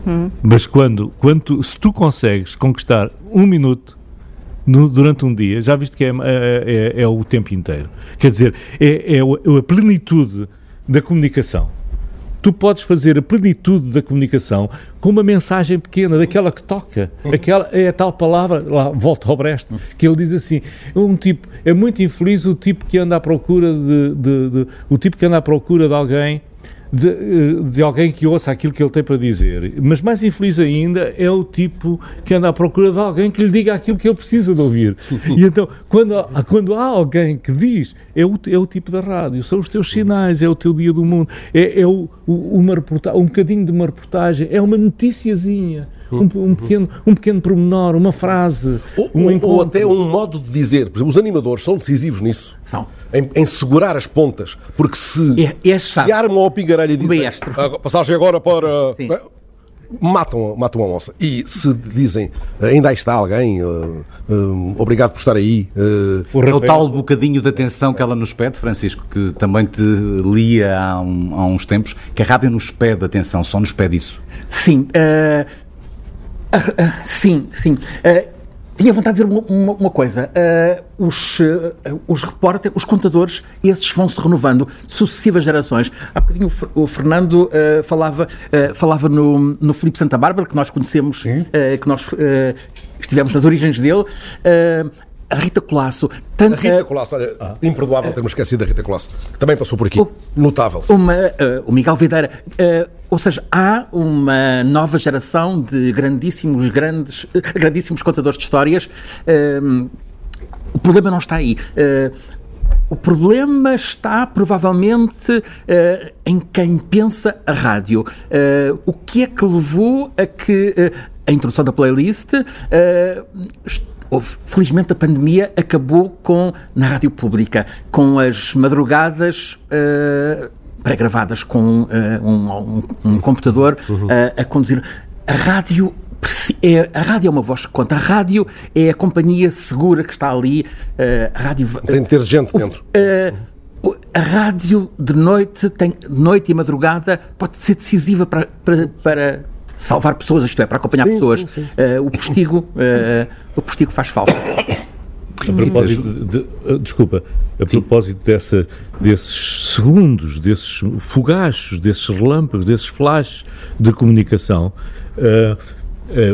Hum. Mas quando, quando tu, se tu consegues conquistar um minuto no, durante um dia, já viste que é, é, é, é o tempo inteiro. Quer dizer, é, é a plenitude da comunicação. Tu podes fazer a plenitude da comunicação com uma mensagem pequena, daquela que toca. Aquela é a tal palavra, lá volta ao Brecht, que ele diz assim: um tipo, é muito infeliz o tipo que anda à procura de, de, de o tipo que anda à procura de alguém de, eh, de, alguém que ouça aquilo que ele tem para dizer. Mas mais infeliz ainda é o tipo que anda à procura de alguém que lhe diga aquilo que ele precisa de ouvir. E então, quando, há, quando há alguém que diz, é o, é o tipo da rádio, são os teus sinais, é o teu dia do mundo, é, é o, uma reportagem, um bocadinho de uma reportagem, é uma noticiazinha. Um, um, pequeno, um pequeno pormenor, uma frase, ou, um ou, ou até um modo de dizer. Por exemplo, os animadores são decisivos nisso. São em, em, segurar as pontas, porque se, é, é se armam ao pingarelho e dizem a passagem agora para. Sim. Matam, matam a moça. E se dizem ainda aí está alguém, uh, uh, obrigado por estar aí. Uh, é o tal bocadinho de atenção que ela nos pede, Francisco, que também te lia há, um, há uns tempos, que a rádio nos pede atenção, só nos pede isso. Sim. Sim, sim. Tinha vontade de dizer uma, uma, uma coisa. Uh, os, uh, os repórteres, os contadores, esses vão se renovando, sucessivas gerações. Há bocadinho o, o Fernando uh, falava, falava no, no Filipe Santa Bárbara, que nós conhecemos, que nós estivemos nas origens dele. A Rita Colasso. Tanto, a Rita Colasso, olha, ah. imperdoável termos esquecido da Rita Colasso, que também passou por aqui. O, Notável. Uma, o Miguel Videira. Ou seja, há uma nova geração de grandíssimos, grandes, grandíssimos contadores de histórias. Um, o problema não está aí. Uh, o problema está provavelmente uh, em quem pensa a rádio. Uh, o que é que levou a que a introdução da playlist felizmente a pandemia acabou com na rádio pública com as madrugadas uh, pré-gravadas com uh, um, um, um, computador uhum. uh, a conduzir. A rádio é, a rádio é uma voz que conta. A rádio é a companhia segura que está ali. A rádio, tem de ter gente dentro. A rádio de noite, tem, noite e madrugada, pode ser decisiva para, para, para salvar pessoas, isto é, para acompanhar sim, pessoas. Sim, sim. Uh, o postigo, o postigo faz falta. A propósito de, eh, desculpa, a propósito dessa, desses segundos, desses fogachos, desses relâmpagos, desses flashes de comunicação, uh,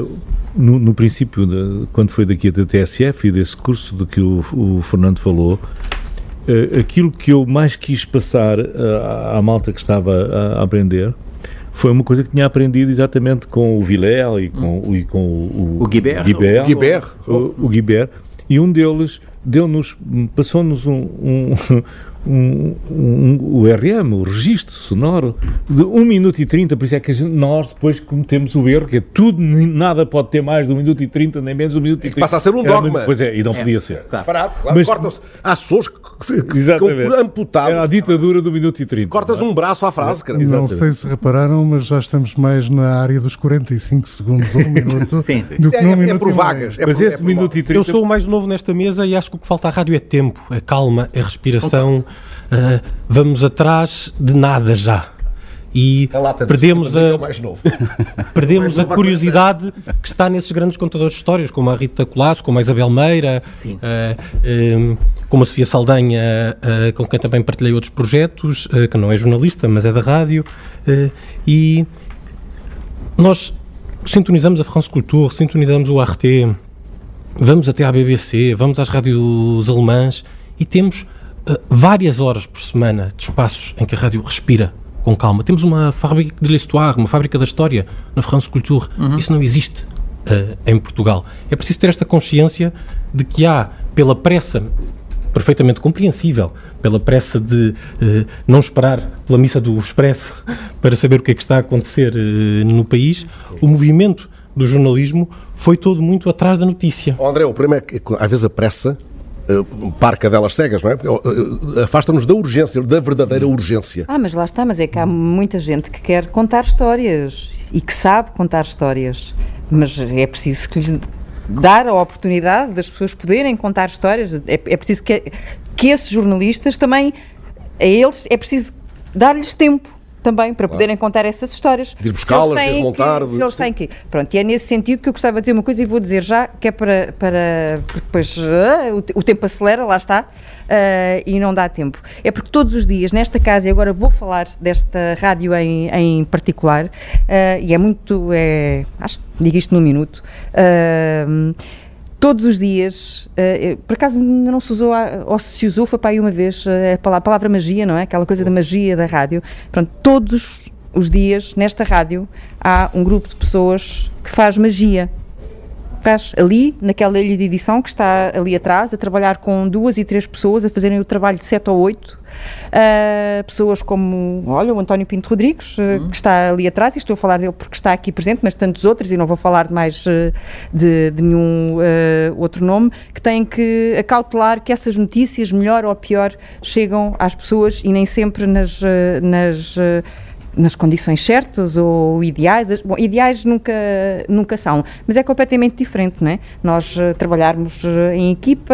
uh, no, no, princípio, de, quando foi daqui da TSF e desse curso do que o, o Fernando falou, uh, aquilo que eu mais quis passar à malta que estava a, a aprender foi uma coisa que tinha aprendido exatamente com o Vilela e com, e com o, O Guibert. Guibert, O Guibert. o, o Guibert, e um deles deu-nos, passou-nos um, um, um, um- o RM, o registro sonoro, de 1 minuto e 30, por isso é que gente- nós depois cometemos o erro, que é tudo, nada pode ter mais de 1 minuto e 30, nem menos de 1 minuto e 30. Passa a ser um dogma. muito- Pois é, e não podia ser. Disparate, claro. Mas- Cortas, há pessoas que, que, ficam amputadas. Era a ditadura do minuto e 30. Cortas um braço à frase, cara. Não sei se repararam, mas já estamos mais na área dos 45 segundos ou um minuto Sim, sim. do que É- num é- é minuto por e meio. vagas. É Mas por- é esse por minuto e 30... Eu sou o mais novo nesta mesa e acho que o que falta à rádio é tempo, é calma, é respiração. Ah, vamos atrás de nada já. E de- perdemos é a, perdemos a curiosidade que está nesses grandes contadores de histórias, como a Rita Colasso, como a Isabel Meira, ah, ah, como a Sofia Saldanha, ah, com quem também partilhei outros projetos, que não é jornalista, mas é da rádio. e nós sintonizamos a France Culture, sintonizamos o RT, vamos até à BBC, vamos às rádios alemãs e temos várias horas por semana de espaços em que a rádio respira com calma. Temos uma fábrica de l'histoire, uma fábrica da história na France Culture. Isso não existe eh, em Portugal. É preciso ter esta consciência de que há, pela pressa perfeitamente compreensível, pela pressa de eh, não esperar pela missa do Expresso para saber o que é que está a acontecer eh, no país, o movimento do jornalismo foi todo muito atrás da notícia. Oh, André, o problema é que às vezes a pressa eh, parca delas cegas, não é? Eh, Afasta-nos da urgência, da verdadeira urgência. Ah, mas lá está, mas é que há muita gente que quer contar histórias e que sabe contar histórias, mas é preciso que lhes dar a oportunidade das pessoas poderem contar histórias, é, é preciso que, que esses jornalistas também, a eles, é preciso dar-lhes tempo também para poderem contar essas histórias. De ir buscá-las, desmontar, que- de- Se eles têm que. Pronto, e é nesse sentido que eu gostava de dizer uma coisa e vou dizer já, que é para. para porque depois ah, o, o tempo acelera, lá está, ah, e não dá tempo. É porque todos os dias, nesta casa, e agora vou falar desta rádio em, em particular, ah, e é muito. É, acho que digo isto num minuto. ah, Todos os dias, eu- por acaso ainda não se usou, ou se usou, foi para aí uma vez eh, a pala- a palavra magia, não é? Aquela coisa da magia da rádio. Pronto, todos os dias, nesta rádio, há um grupo de pessoas que faz magia. Faz ali, naquela ilha de edição que está ali atrás, a trabalhar com duas e três pessoas, a fazerem o trabalho de sete ou oito. Ah, pessoas como, olha, o António Pinto Rodrigues, eh, que está ali atrás, e estou a falar dele porque está aqui presente, mas tantos outros, e não vou falar de mais eh, de, de nenhum outro nome, que têm que acautelar que essas notícias, melhor ou pior, chegam às pessoas e nem sempre nas. nas nas condições certas ou ideais. Bom, ideais nunca, nunca são, mas é completamente diferente, não é? Nós eh, trabalharmos eh, em equipa,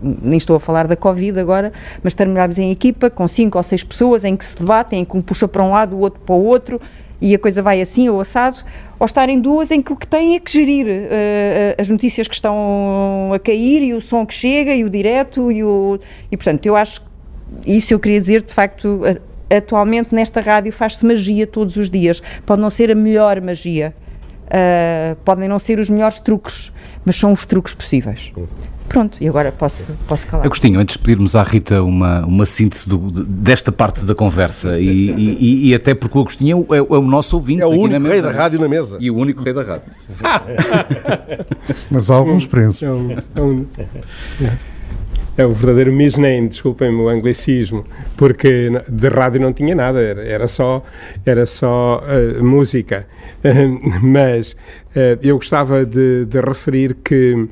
nem estou a falar da Covid agora, mas trabalharmos em equipa com cinco ou seis pessoas em que se debatem, em que um puxa para um lado, o outro para o outro, e a coisa vai assim ou assado, ou estarem duas em que o que têm é que gerir eh, as notícias que estão a cair e o som que chega e o direto e o... E, portanto, eu acho isso eu queria dizer, de facto, a- atualmente nesta rádio faz-se magia todos os dias. Pode não ser a melhor magia, ah, podem não ser os melhores truques, mas são os truques possíveis. Pronto, e agora posso, posso calar. Agostinho, antes de pedirmos à Rita uma, uma síntese do- de- desta parte da conversa, e, e- e- até porque o Agostinho é, o- é o nosso ouvinte. É o único rei da rádio na mesa. E o único rei da rádio. Mas há alguns preços. É um, é um- é o verdadeiro misname, desculpem-me o anglicismo, porque de rádio não tinha nada, era, só, era só eh, música. Mas eh, eu gostava de, de referir que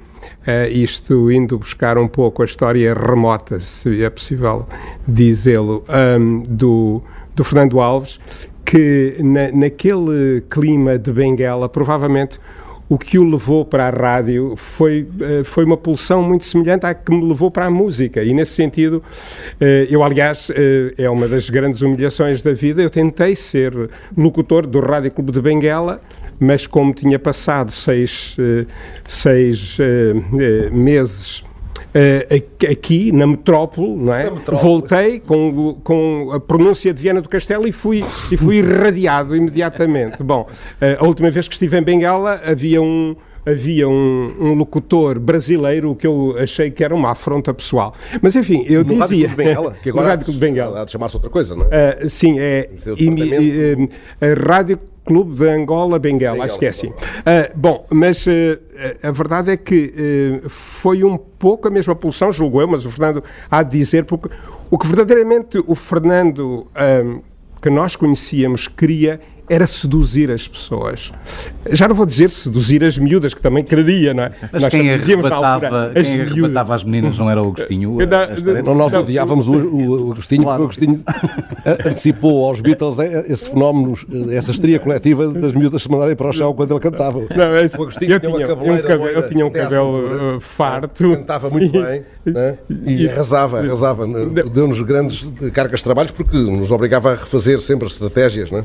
eh, isto indo buscar um pouco a história remota, se é possível dizê-lo, ahm, do, do Fernando Alves, que na, naquele clima de Benguela, provavelmente o que o levou para a rádio foi, eh, foi uma pulsão muito semelhante à que me levou para a música. E nesse sentido, eh, eu, aliás, eh, é uma das grandes humilhações da vida. Eu tentei ser locutor do Rádio Clube de Benguela, mas como tinha passado seis, seis meses. Eh, aqui- na metrópole, não é? Voltei com, com a pronúncia de Viana do Castelo e fui, e fui irradiado imediatamente. Bom, eh, a última vez que estive em Bengala havia um, havia um, um locutor brasileiro que eu achei que era uma afronta pessoal. Mas enfim, eu No Rádio dizia... De Bengala, que agora Rádio Bengala. há de chamar-se outra coisa, não é? Uh, sim, é. Imi- a Rádio Clube de Angola Benguela, acho que é assim. Uh, bom, mas uh, a verdade é que uh, foi um pouco a mesma pulsão, julgo eu, mas o Fernando há de dizer, porque o que verdadeiramente o Fernando que nós conhecíamos queria era seduzir as pessoas. Já não vou dizer seduzir as miúdas, que também queria, não é? Mas nós quem arrebatava, as, quem arrebatava as meninas não era o Agostinho? não, não, nós odiávamos o, o, Agostinho, claro. porque o Agostinho antecipou aos Beatles esse fenómeno, essa histeria coletiva das miúdas se mandarem para o chão quando ele cantava. Não, esse, o Agostinho eu tinha, uma cabeleira um cabelo, Eu tinha um cabelo uh, farto. Cantava muito bem né? e, e arrasava, arrasava. Deu-nos grandes cargas de trabalhos porque nos obrigava a refazer sempre as estratégias, não é?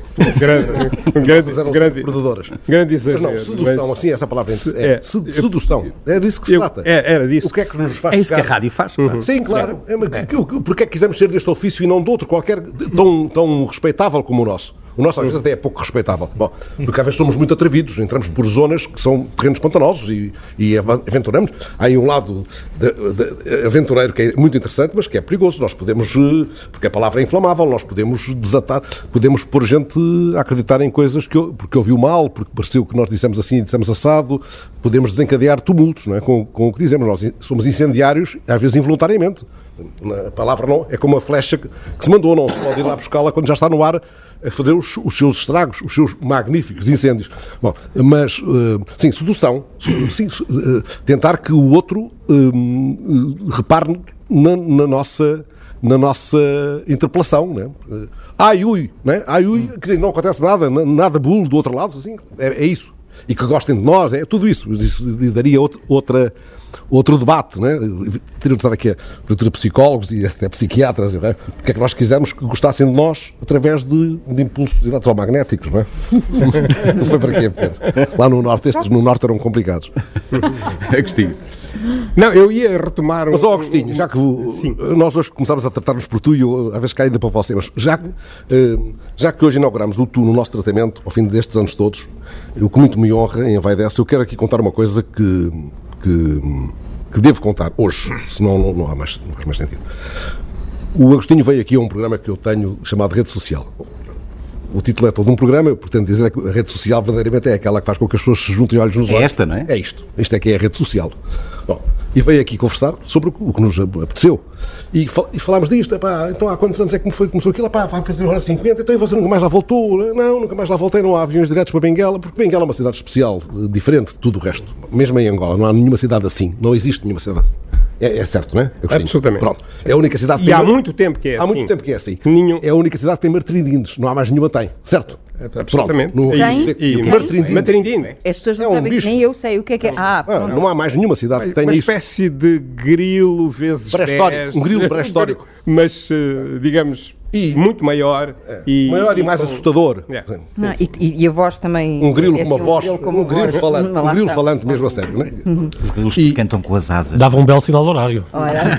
um grande, eram grande, predadoras. Grande exagero. Mas não, sedução, mas, assim, essa palavra é, é sedução. É disso que se eu, trata. É, era disso. O que é que nos faz É isso que a rádio faz. Uhum. Sim, claro. É. É, porque é que quisemos ser deste ofício e não de outro, qualquer, tão, tão respeitável como o nosso? O nosso às vezes até é pouco respeitável. Bom, porque às vezes somos muito atrevidos, entramos por zonas que são terrenos pantanosos e, e aventuramos. Há aí um lado de, de, aventureiro que é muito interessante, mas que é perigoso. Nós podemos, eh, porque a palavra é inflamável, nós podemos desatar, podemos pôr gente a acreditar em coisas que, porque ouviu mal, porque pareceu que nós dissemos assim e dissemos assado, podemos desencadear tumultos não é? com, com o que dizemos. Nós somos incendiários, às vezes involuntariamente. A palavra não é como uma flecha que, que se mandou, não se pode ir lá buscá-la quando já está no ar a fazer os, os, seus estragos, os seus magníficos incêndios. Bom, mas, uh, sim, sedução, sim, uh, tentar que o outro uh, repare na, na, nossa na nossa interpelação, né? Ai, ui, né? Ai, ui, quer dizer, não acontece nada, nada bulo do outro lado, assim, é, é isso. E que gostem de nós, é tudo isso. Isso daria outra, outra outro debate, né? teriam de estar aqui a psicólogos e até psiquiatras, não é? porque é que nós quisemos que gostassem de nós através de, de impulsos eletromagnéticos, não é? não foi para quê, Pedro? Lá no Norte, estes no Norte eram complicados. Agostinho. Não, eu ia retomar. Mas, ó, Agostinho, já que Sim. nós hoje começámos a tratar-nos por tu e eu, às vezes cá ainda para você, mas já, que, eh, já que hoje inauguramos o tu no nosso tratamento, ao fim destes anos todos, eu com muito me honra em vai dessa, eu quero aqui contar uma coisa que que, que devo contar hoje, senão não, não, há mais, não faz mais sentido. O Agostinho veio aqui a um programa que eu tenho chamado Rede Social. O título é todo um programa, portanto, dizer que a rede social verdadeiramente é aquela que faz com que as pessoas se juntem olhos nos é olhos. É esta, não é? É isto. Isto é que é a rede social. Bom, e veio aqui conversar sobre o que nos apeteceu. E, fal e falámos disto, epá, então há quantos anos é que foi, começou aquilo? Epá, vai fazer hora 50, então e você nunca mais lá voltou? Não, nunca mais lá voltei, não há aviões diretos para Benguela, porque Benguela é uma cidade especial, diferente de tudo o resto. Mesmo em Angola, não há nenhuma cidade assim, não existe nenhuma cidade assim. É, é, certo, não é? Absolutamente. Pronto. É a única cidade que E há muito tempo que é assim. Há muito tempo que é assim. Nenhum... É a única cidade que tem martirindinos. Não há mais nenhuma tem. Certo? Absolutamente. Pronto. No... E, e, Martrindino. Martrindino. As pessoas não é um sabem bicho. que nem eu sei o que é que é. Ah, ah não há mais nenhuma cidade que tenha uma isso. Uma espécie de grilo vezes pré-histórico. Um grilo pré-histórico. Mas, digamos, e, muito maior. É, e, maior e, e mais com... assustador. É. Não, e, e, a voz também. Um grilo é com uma voz. Um grilo, um grilo falante. Um grilo falante mesmo a sério, não é? Uhum. Os grilos que cantam com as asas. Dava um belo sinal de horário. Olha.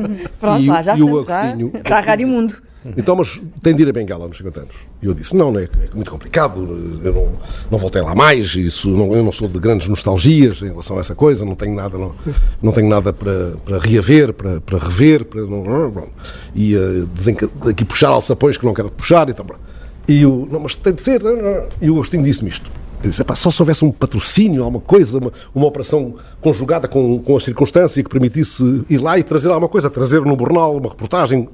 Pronto, lá, já estamos. Já, para a Rádio Mundo. Então, mas tem de ir a Bengala nos 50 anos. E eu disse, não, não é, é, muito complicado, eu não, não voltei lá mais, isso, não, eu não sou de grandes nostalgias em relação a essa coisa, não tenho nada, não, não tenho nada para, para reaver, para, para rever, para, não, não, e uh, aqui puxar alçapões que não quero puxar e tal. E eu, não, mas tem de ser, não, e o Agostinho disse-me isto. Disse, só se houvesse um patrocínio, alguma coisa, uma, uma operação conjugada com, com a circunstância que permitisse ir lá e trazer alguma coisa, trazer no jornal uma reportagem.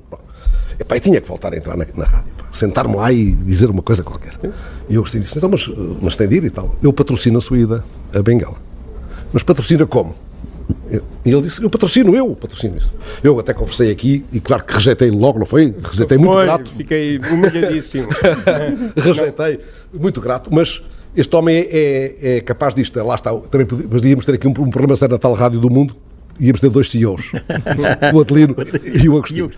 Epá, eu tinha que voltar a entrar na, na rádio, sentar-me lá e dizer uma coisa qualquer. E eu gostei disse, então, mas, mas tem de ir e tal. Eu patrocino a sua ida a Bengala. Mas patrocina como? E ele disse, eu patrocino, eu patrocino isso. Eu até conversei aqui e claro que rejeitei logo, não foi? Rejeitei muito foi, grato. Fiquei humilhadíssimo. rejeitei, muito grato, mas este homem é, é, é capaz disto. Lá está, também podíamos ter aqui um, um programa sério na tal rádio do mundo, íamos ter dois CEOs, o Adelino e o Agostinho.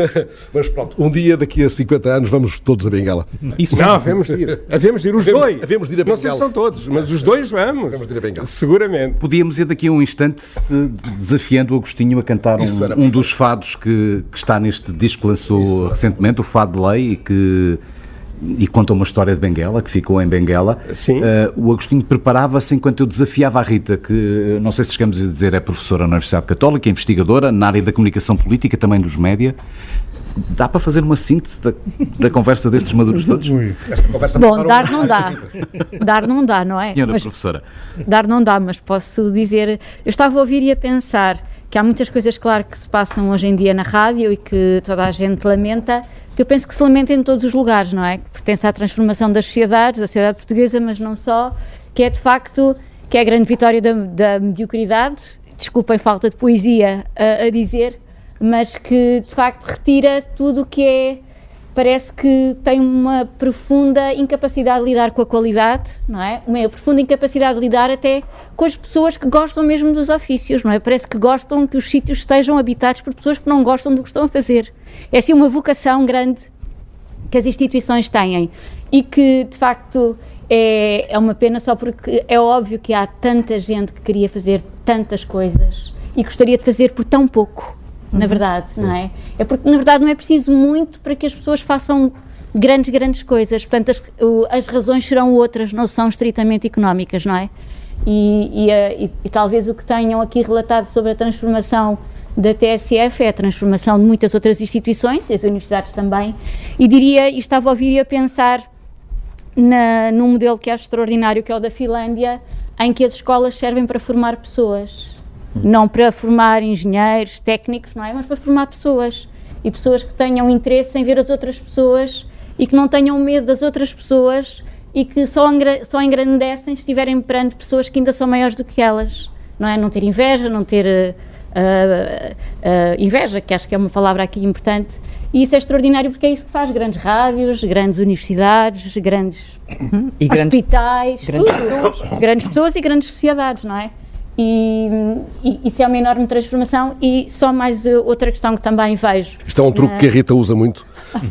Mas pronto, um dia daqui a 50 anos vamos todos a Bengala. Isso não, havemos de ir. Havemos de ir os dois. Havemos de ir a Bengala. Não sei se são todos, mas os dois vamos. Havemos de ir a Bengala. Seguramente. Podíamos ir daqui a um instante desafiando o Agostinho a cantar um, um dos fados que, que, está neste disco que lançou recentemente, o Fado de Lei, e que e conta uma história de Benguela, que ficou em Benguela. Sim. Uh, o Agostinho preparava-se enquanto eu desafiava a Rita, que não sei se chegamos a dizer é professora na Universidade Católica, investigadora na área da comunicação política, também dos média. dá para fazer uma síntese da, da conversa destes maduros todos? Esta conversa Bom, dar não dá. Dar não dá, não é? Senhora Mas- professora. Dar não dá, mas posso dizer. Eu estava a ouvir e a pensar que há muitas coisas, claro, que se passam hoje em dia na rádio e que toda a gente lamenta, que eu penso que se lamenta em todos os lugares, não é? Que pertence à transformação das sociedades, da sociedade portuguesa, mas não só, que é de facto que é a grande vitória da, da mediocridade, desculpem falta de poesia a, a dizer, mas que de facto retira tudo o que é parece que tem uma profunda incapacidade de lidar com a qualidade, não é? Uma profunda incapacidade de lidar até com as pessoas que gostam mesmo dos ofícios, não é? Parece que gostam que os sítios estejam habitados por pessoas que não gostam do que estão a fazer. É assim uma vocação grande que as instituições têm e que de facto é, é uma pena só porque é óbvio que há tanta gente que queria fazer tantas coisas e gostaria de fazer por tão pouco, na verdade, não é? É porque na verdade não é preciso muito para que as pessoas façam grandes, grandes coisas. Portanto, as, as razões serão outras, não são estritamente económicas, não é? E, e, eh, e- e talvez o que tenham aqui relatado sobre a transformação da TSF é a transformação de muitas outras instituições, as universidades também, e diria, e estava a ouvir e a pensar na, num modelo que é extraordinário, que é o da Finlândia, em que as escolas servem para formar pessoas. Não para formar engenheiros, técnicos, não é? Mas para formar pessoas. E pessoas que tenham interesse em ver as outras pessoas e que não tenham medo das outras pessoas e que só, só engrandecem se estiverem perante pessoas que ainda são maiores do que elas. Não é? Não ter inveja, não ter eh, inveja, que acho que é uma palavra aqui importante. E isso é extraordinário porque é isso que faz grandes rádios, grandes universidades, grandes E grandes- hospitais, grandes tudo. grandes pessoas e grandes sociedades, não é? E, e isso é uma enorme transformação e só mais eh, outra questão que também vejo. Isto é um truque na- que a Rita usa muito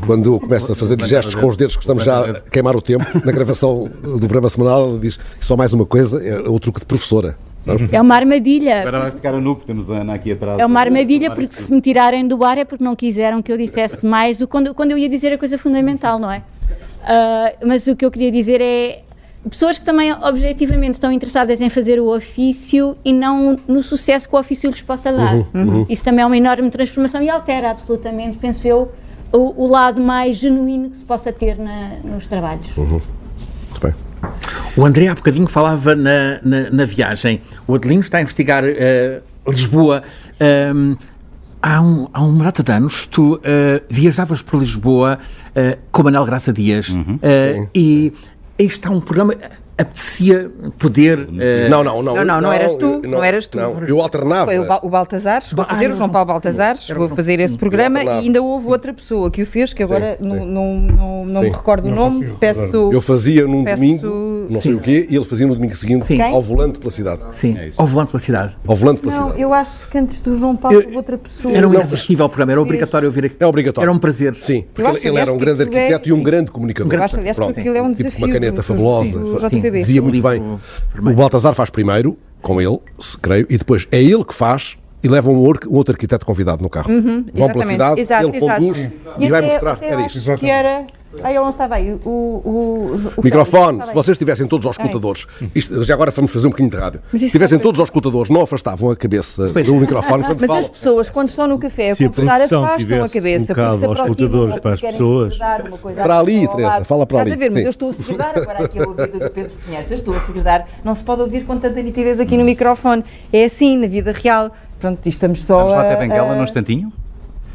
quando eu começo a fazer gestos com os dedos que estamos já a queimar o tempo. Na gravação do programa semanal, ela diz só mais uma coisa, é o truque de professora. Não? É uma armadilha. Agora vai ficar a nu, porque temos a Ana aqui atrás. É uma armadilha porque se me tirarem do ar é porque não quiseram que eu dissesse mais o quando, quando eu ia dizer a coisa fundamental, não é? Ah, mas o que eu queria dizer é pessoas que também objetivamente estão interessadas em fazer o ofício e não no sucesso que o ofício lhes possa dar. Uhum, uhum. Isso também é uma enorme transformação e altera absolutamente, penso eu, o, o lado mais genuíno que se possa ter na- nos trabalhos. O André há bocadinho falava na, na, na viagem. O Adelino está a investigar eh, Lisboa. Ahm, há, um, há uma data de anos, tu eh, viajavas por Lisboa eh, com Manel Graça Dias. Eh, e aí está um programa. Apetecia poder. eh, Não, não, não. Não, não, não eras tu, eu- não eras tu. Não, eu alternava. Foi o, Ba- o Baltazar, chegou a fazer, o João Paulo Baltazar, chegou a fazer esse programa e ainda houve outra pessoa que o fez, que agora sim. não, não, não, não me Sim. recordo o nome, peço... Eu fazia num peço- domingo, não sei o quê, e ele fazia no domingo seguinte Sim. ao volante pela cidade. Sim, ao volante pela cidade. Ao volante pela Não, cidade. eu acho que antes do João Paulo houve outra pessoa. Era um irresistível programa, era obrigatório ouvir aqui. É obrigatório. Era um prazer. Sim, porque ele, ele era um grande é- arquiteto e um grande comunicador. Eu acho, aliás, que Pronto. aquilo é um tipo com uma desafio caneta fabulosa. do Dizia muito bem. O Baltazar faz primeiro, com ele, se creio, e depois é ele que faz e leva um, um outro arquiteto convidado no carro. Uhum, Vão pela cidade, Exato, ele exato. conduz e, vai até- mostrar. até Era isso. Que era... Ah, ele não estava aí. O, o, o Microfone, se vocês estivessem todos aos escutadores, isto- já agora vamos fazer um bocadinho de rádio. Mas Se estivessem é- todos aos escutadores, não afastavam a cabeça do microfone quando Mas falam. as pessoas, quando estão no café a Se a conversar, afastam a cabeça. porque se aos escutadores para as pessoas. segredar uma coisa Para ali, Teresa, fala para Estás ali, a ver, mas sim. eu estou a segredar agora aqui a ouvido do Pedro Pinheiros. Eu estou a segredar. Não se pode ouvir com tanta nitidez aqui no microfone. É assim, na vida real. Pronto, estamos só Vamos lá a- até Benguela a- num instantinho?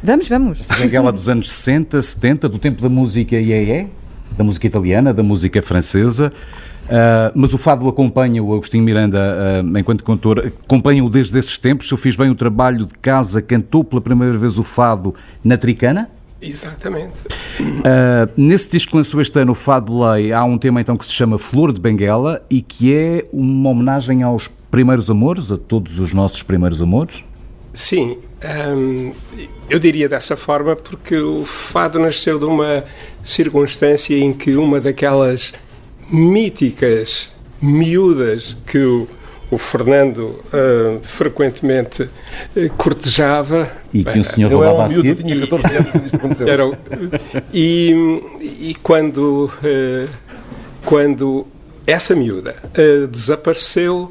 Vamos, vamos. Essa Benguela dos anos 60, 70, do tempo da música iê da música italiana, da música francesa. Ah, mas o fado acompanha o Agostinho Miranda ah, enquanto cantor, acompanha-o desde esses tempos. Se eu fiz bem o trabalho de casa, cantou pela primeira vez o fado na Tricana. Exatamente. Uh, nesse disco que lançou este ano, o Fado Lei, há um tema então que se chama Flor de Benguela e que é uma homenagem aos primeiros amores, a todos os nossos primeiros amores. Sim, hum, eu diria dessa forma porque o fado nasceu de uma circunstância em que uma daquelas míticas miúdas que o, o Fernando hum, frequentemente eh, cortejava. E que o senhor era roubava um a seguir. tinha 14 anos quando isto aconteceu. Era o- e, e quando, eh, quando essa miúda eh, desapareceu,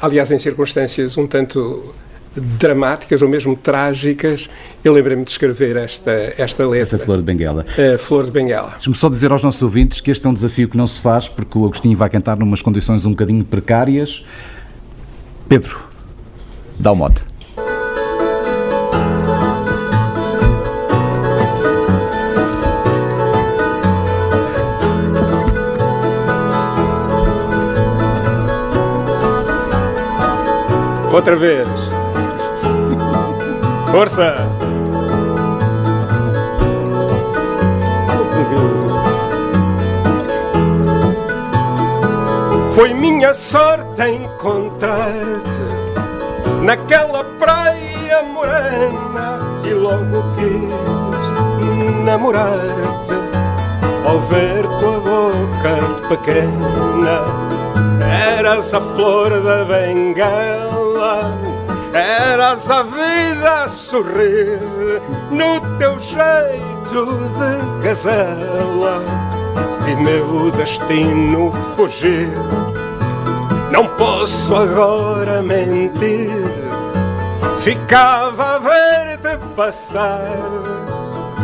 aliás, em circunstâncias um tanto dramáticas ou mesmo trágicas, eu lembrei-me de escrever esta, esta letra. Essa flor de Benguela. A flor de Benguela. Deixa-me só dizer aos nossos ouvintes que este é um desafio que não se faz, porque o Agostinho vai cantar numas condições um bocadinho precárias. Pedro, dá o mote. Outra vez. Força! Foi minha sorte encontrar-te naquela praia morena e logo quis namorar-te ao ver tua boca pequena. Eras a flor da bengala, eras a vida a sorrir no teu jeito de gazela e meu destino fugir. Não posso agora mentir, ficava a ver-te passar,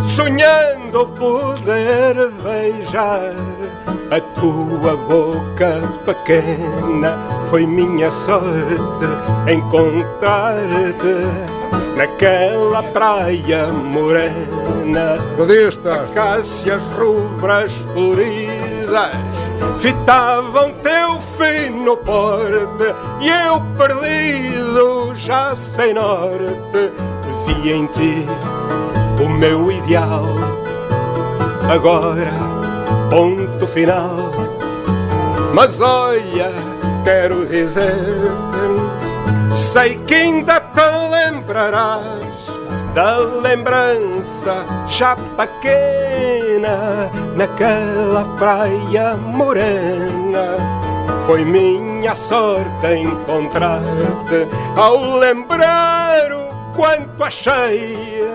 sonhando poder beijar a tua boca pequena. Foi minha sorte encontrar-te naquela praia morena. Acácias rubras floridas fitavam teu fino porte e eu perdido já sem norte vi em ti o meu ideal. Agora, ponto final. Mas olha, quero dizer-te, sei que ainda te lembrarás da lembrança já pequena naquela praia morena. Foi minha sorte encontrar-te ao lembrar o quanto achei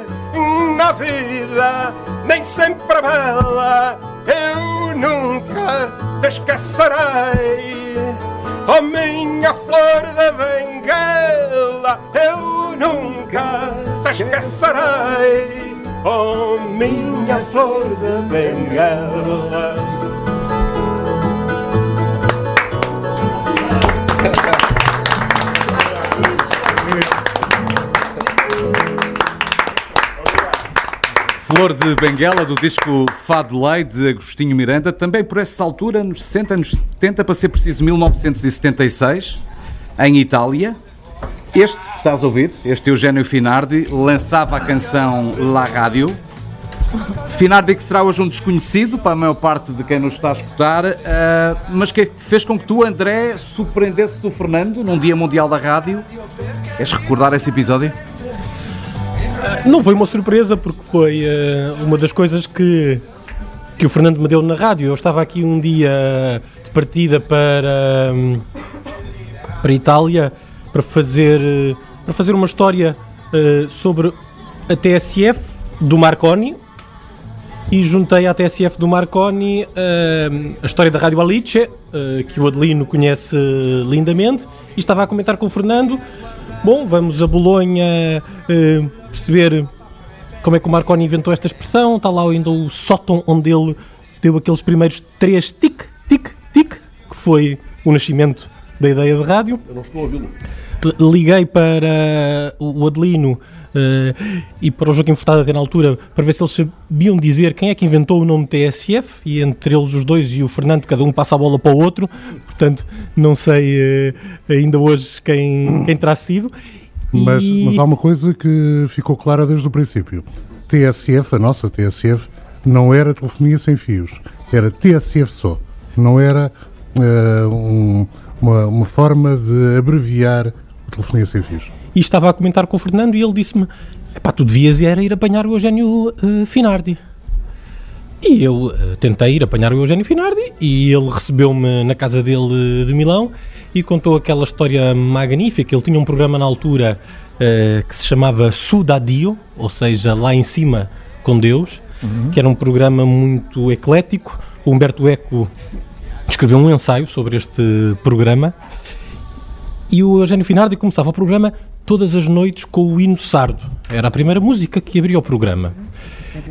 na vida, nem sempre bela, eu nunca te esquecerei. Oh minha flor da bengala, eu nunca te esquecerei. Oh minha flor da bengala. Flor de Benguela, do disco Fado Lei, de Agostinho Miranda, também por essa altura, nos 60, nos 70, para ser preciso, 1976, em Itália. Este, estás a ouvir, este Eugênio Finardi, lançava a canção La Radio. Finardi que será hoje um desconhecido para a maior parte de quem nos está a escutar, ah, mas que fez com que tu, André, surpreendesse o Fernando num Dia Mundial da Rádio. Queres recordar esse episódio? Não foi uma surpresa, porque foi eh, uma das coisas que, que o Fernando me deu na rádio. Eu estava aqui um dia de partida para, hum, para Itália para fazer, eh, para fazer uma história eh, sobre a TSF do Marconi e juntei à TSF do Marconi eh, a história da Rádio Alice, que o Adelino conhece lindamente, e estava a comentar com o Fernando. Bom, vamos a Bolonha eh, perceber como é que o Marconi inventou esta expressão. Está lá ainda o sótão onde ele deu aqueles primeiros três tic, tic, tic, que foi o nascimento da ideia de rádio. Eu não estou a ouvi-lo. Liguei para o Adelino eh, e para o Joaquim Furtado até na altura para ver se eles sabiam dizer quem é que inventou o nome TSF e entre eles os dois e o Fernando, cada um passa a bola para o outro, portanto não sei eh, ainda hoje quem, quem terá sido. Mas, E- mas há uma coisa que ficou clara desde o princípio. TSF, a nossa TSF, não era telefonia sem fios. Era TSF só. Não era eh, um- uma, uma forma de abreviar a telefonia sem fios. E estava a comentar com o Fernando e ele disse-me: Epá, tu devias era ir apanhar o Eugénio eh, Finardi. E eu eh, tentei ir apanhar o Eugénio Finardi e ele recebeu-me na casa dele de Milão e contou aquela história magnífica. Ele tinha um programa na altura eh, que se chamava Sudadio, ou seja, lá em cima com Deus, que era um programa muito eclético. O Humberto Eco escreveu um ensaio sobre este programa e o Eugénio Finardi começava o programa todas as noites com o hino sardo. Era a primeira música que abria o programa.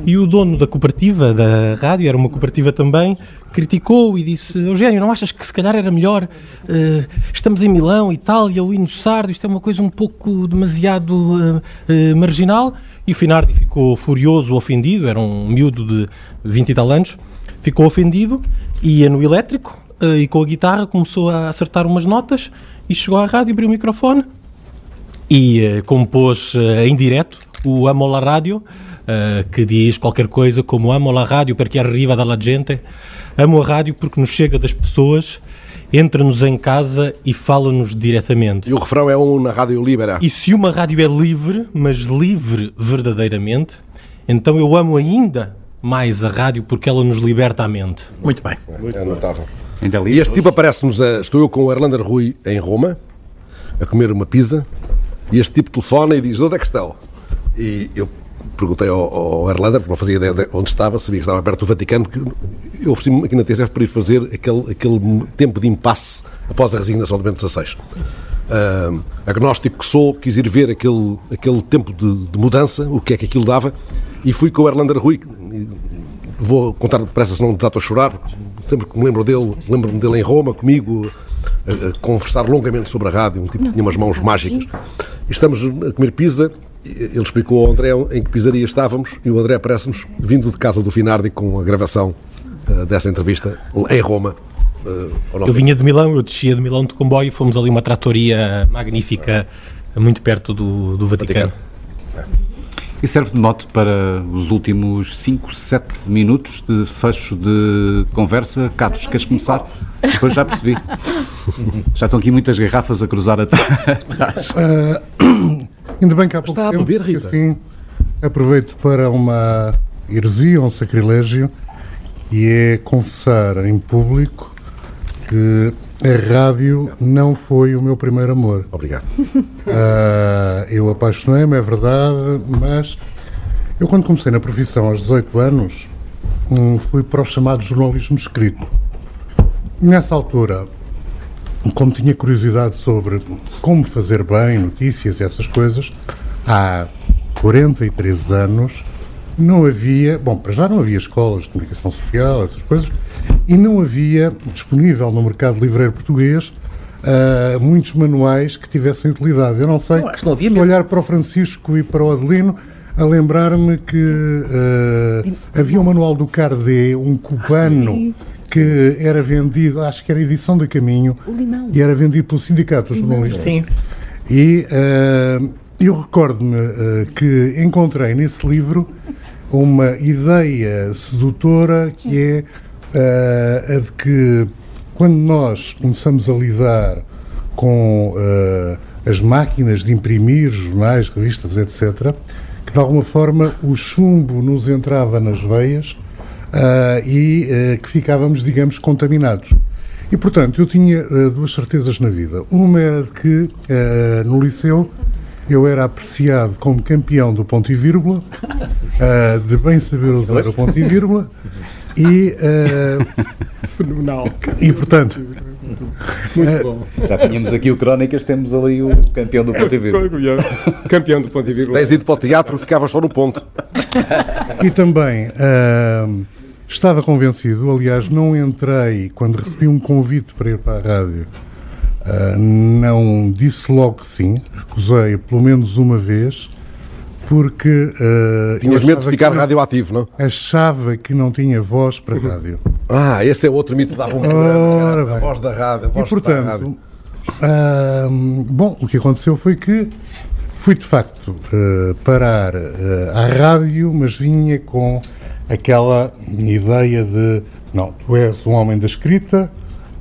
E o dono da cooperativa da rádio, era uma cooperativa também, criticou e disse: Eugênio, não achas que se calhar era melhor? Uh, estamos em Milão, Itália, o hino sardo, isto é uma coisa um pouco demasiado uh, uh, marginal. E o Finardi ficou furioso, ofendido, era um miúdo de 20 e tal anos, ficou ofendido, ia no elétrico e com a guitarra começou a acertar umas notas e chegou à rádio, abriu o microfone e compôs em direto o Amo la Rádio uh, que diz qualquer coisa como amo a rádio porque arriva da gente, amo a rádio porque nos chega das pessoas, entra-nos em casa e fala-nos diretamente. E o refrão é um na Rádio Libera. E se uma rádio é livre, mas livre verdadeiramente, então eu amo ainda mais a rádio porque ela nos liberta a mente. Muito bem. Muito é notável. E este tipo aparece-nos, a, estou eu com o Erlander Rui em Roma, a comer uma pizza, e este tipo telefona e diz, onde é que estão? E eu perguntei ao, ao Erlander, porque não fazia ideia de onde estava, sabia que estava perto do Vaticano, que eu ofereci-me aqui na TSF para ir fazer aquele, aquele tempo de impasse após a resignação de Bento XVI. Uh, agnóstico que sou, quis ir ver aquele, aquele tempo de, de, mudança, o que é que aquilo dava, e fui com o Erlander Rui, vou contar depressa, senão desato a chorar, sempre que me lembro dele, lembro-me dele em Roma, comigo, a, a, conversar longamente sobre a rádio, um tipo que tinha umas mãos mágicas. Estamos a comer pizza ele explicou ao André em que pizzaria estávamos e o André aparece-nos vindo de casa do Finardi com a gravação uh, dessa entrevista em Roma. Uh, eu vinha de Milão, eu descia de Milão de comboio e fomos ali uma tratoria magnífica muito perto do, do Vaticano. Vaticano. E serve de mote para os últimos 5, 7 minutos de fecho de conversa. Carlos, queres começar? Depois já percebi. já estão aqui muitas garrafas a cruzar atrás. Uh, Ainda bem que há pouco Está a tempo, beber, Rita. Assim, aproveito para uma heresia, um sacrilégio, e é confessar em público que a rádio não foi o meu primeiro amor. Obrigado. Uh, eu apaixonei-me, é verdade, mas eu quando comecei na profissão aos 18 anos, um, fui para o chamado jornalismo escrito. Nessa altura, como tinha curiosidade sobre como fazer bem notícias e essas coisas, há 43 anos não havia, bom, para já não havia escolas de comunicação social, essas coisas, e não havia disponível no mercado livreiro português uh, muitos manuais que tivessem utilidade. Eu não sei, não, não havia olhar para o Francisco e para o Adelino, a lembrar-me que uh, havia um manual do Cardé, um cubano, que era vendido, acho que era edição da Caminho, e era vendido pelo Sindicato dos Jornalistas. Sim. E uh, eu recordo-me que encontrei nesse livro uma ideia sedutora que é uh, a de que quando nós começamos a lidar com as máquinas de imprimir jornais, revistas, etc., que de alguma forma o chumbo nos entrava nas veias uh, e uh, que ficávamos, digamos, contaminados. E, portanto, eu tinha uh, duas certezas na vida. Uma era de que, no liceu, eu era apreciado como campeão do ponto e vírgula, de bem saber usar o ponto e vírgula, e... Fenomenal. E, portanto... Muito bom. Já tínhamos aqui o Crónicas, temos ali o campeão do ponto e vírgula. campeão do ponto e vírgula. Se tens ido para o teatro, ficavas só no ponto. E também... Uh, Estava convencido, aliás, não entrei quando recebi um convite para ir para a rádio. Uh, não disse logo que sim, recusei pelo menos uma vez, porque. Uh, Tinhas medo de ficar radioativo, não? Achava que não tinha voz para rádio. Ah, esse é outro mito da programa, a voz da rádio. A voz e portanto, da rádio. Uh, bom, o que aconteceu foi que fui de facto parar à rádio, mas vinha com aquela ideia de não, tu és um homem da escrita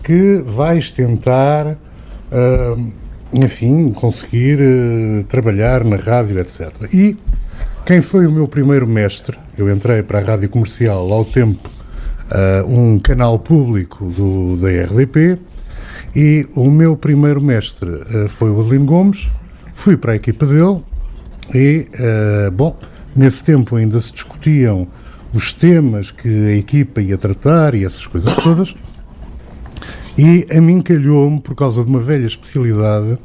que vais tentar, uh, enfim, conseguir uh, trabalhar na rádio, etc. E quem foi o meu primeiro mestre? Eu entrei para a rádio comercial ao tempo, uh, um canal público do, da RDP, e o meu primeiro mestre foi o Adelino Gomes. Fui para a equipa dele e, bom, nesse tempo ainda se discutiam os temas que a equipa ia tratar e essas coisas todas. E a mim calhou-me, por causa de uma velha especialidade,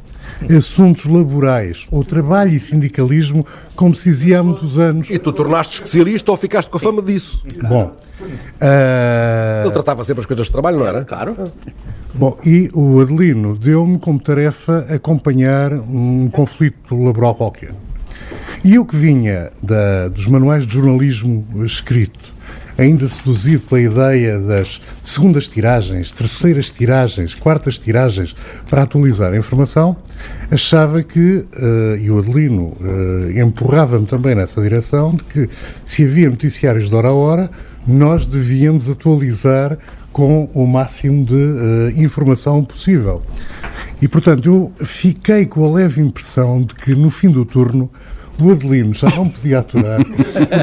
assuntos laborais ou trabalho e sindicalismo, como se dizia há muitos anos. E tu tornaste especialista ou ficaste com a fama disso? Bom. Uh... Ele tratava sempre as coisas de trabalho, não era? Claro. Bom, e o Adelino deu-me como tarefa acompanhar um conflito laboral qualquer. E eu que vinha da, dos manuais de jornalismo escrito, ainda seduzido pela ideia das segundas tiragens, terceiras tiragens, quartas tiragens para atualizar a informação, achava que, uh, e o Adelino uh, empurrava-me também nessa direção, de que se havia noticiários de hora a hora, nós devíamos atualizar com o máximo de uh, informação possível. E, portanto, eu fiquei com a leve impressão de que no fim do turno o Adelino já não podia aturar,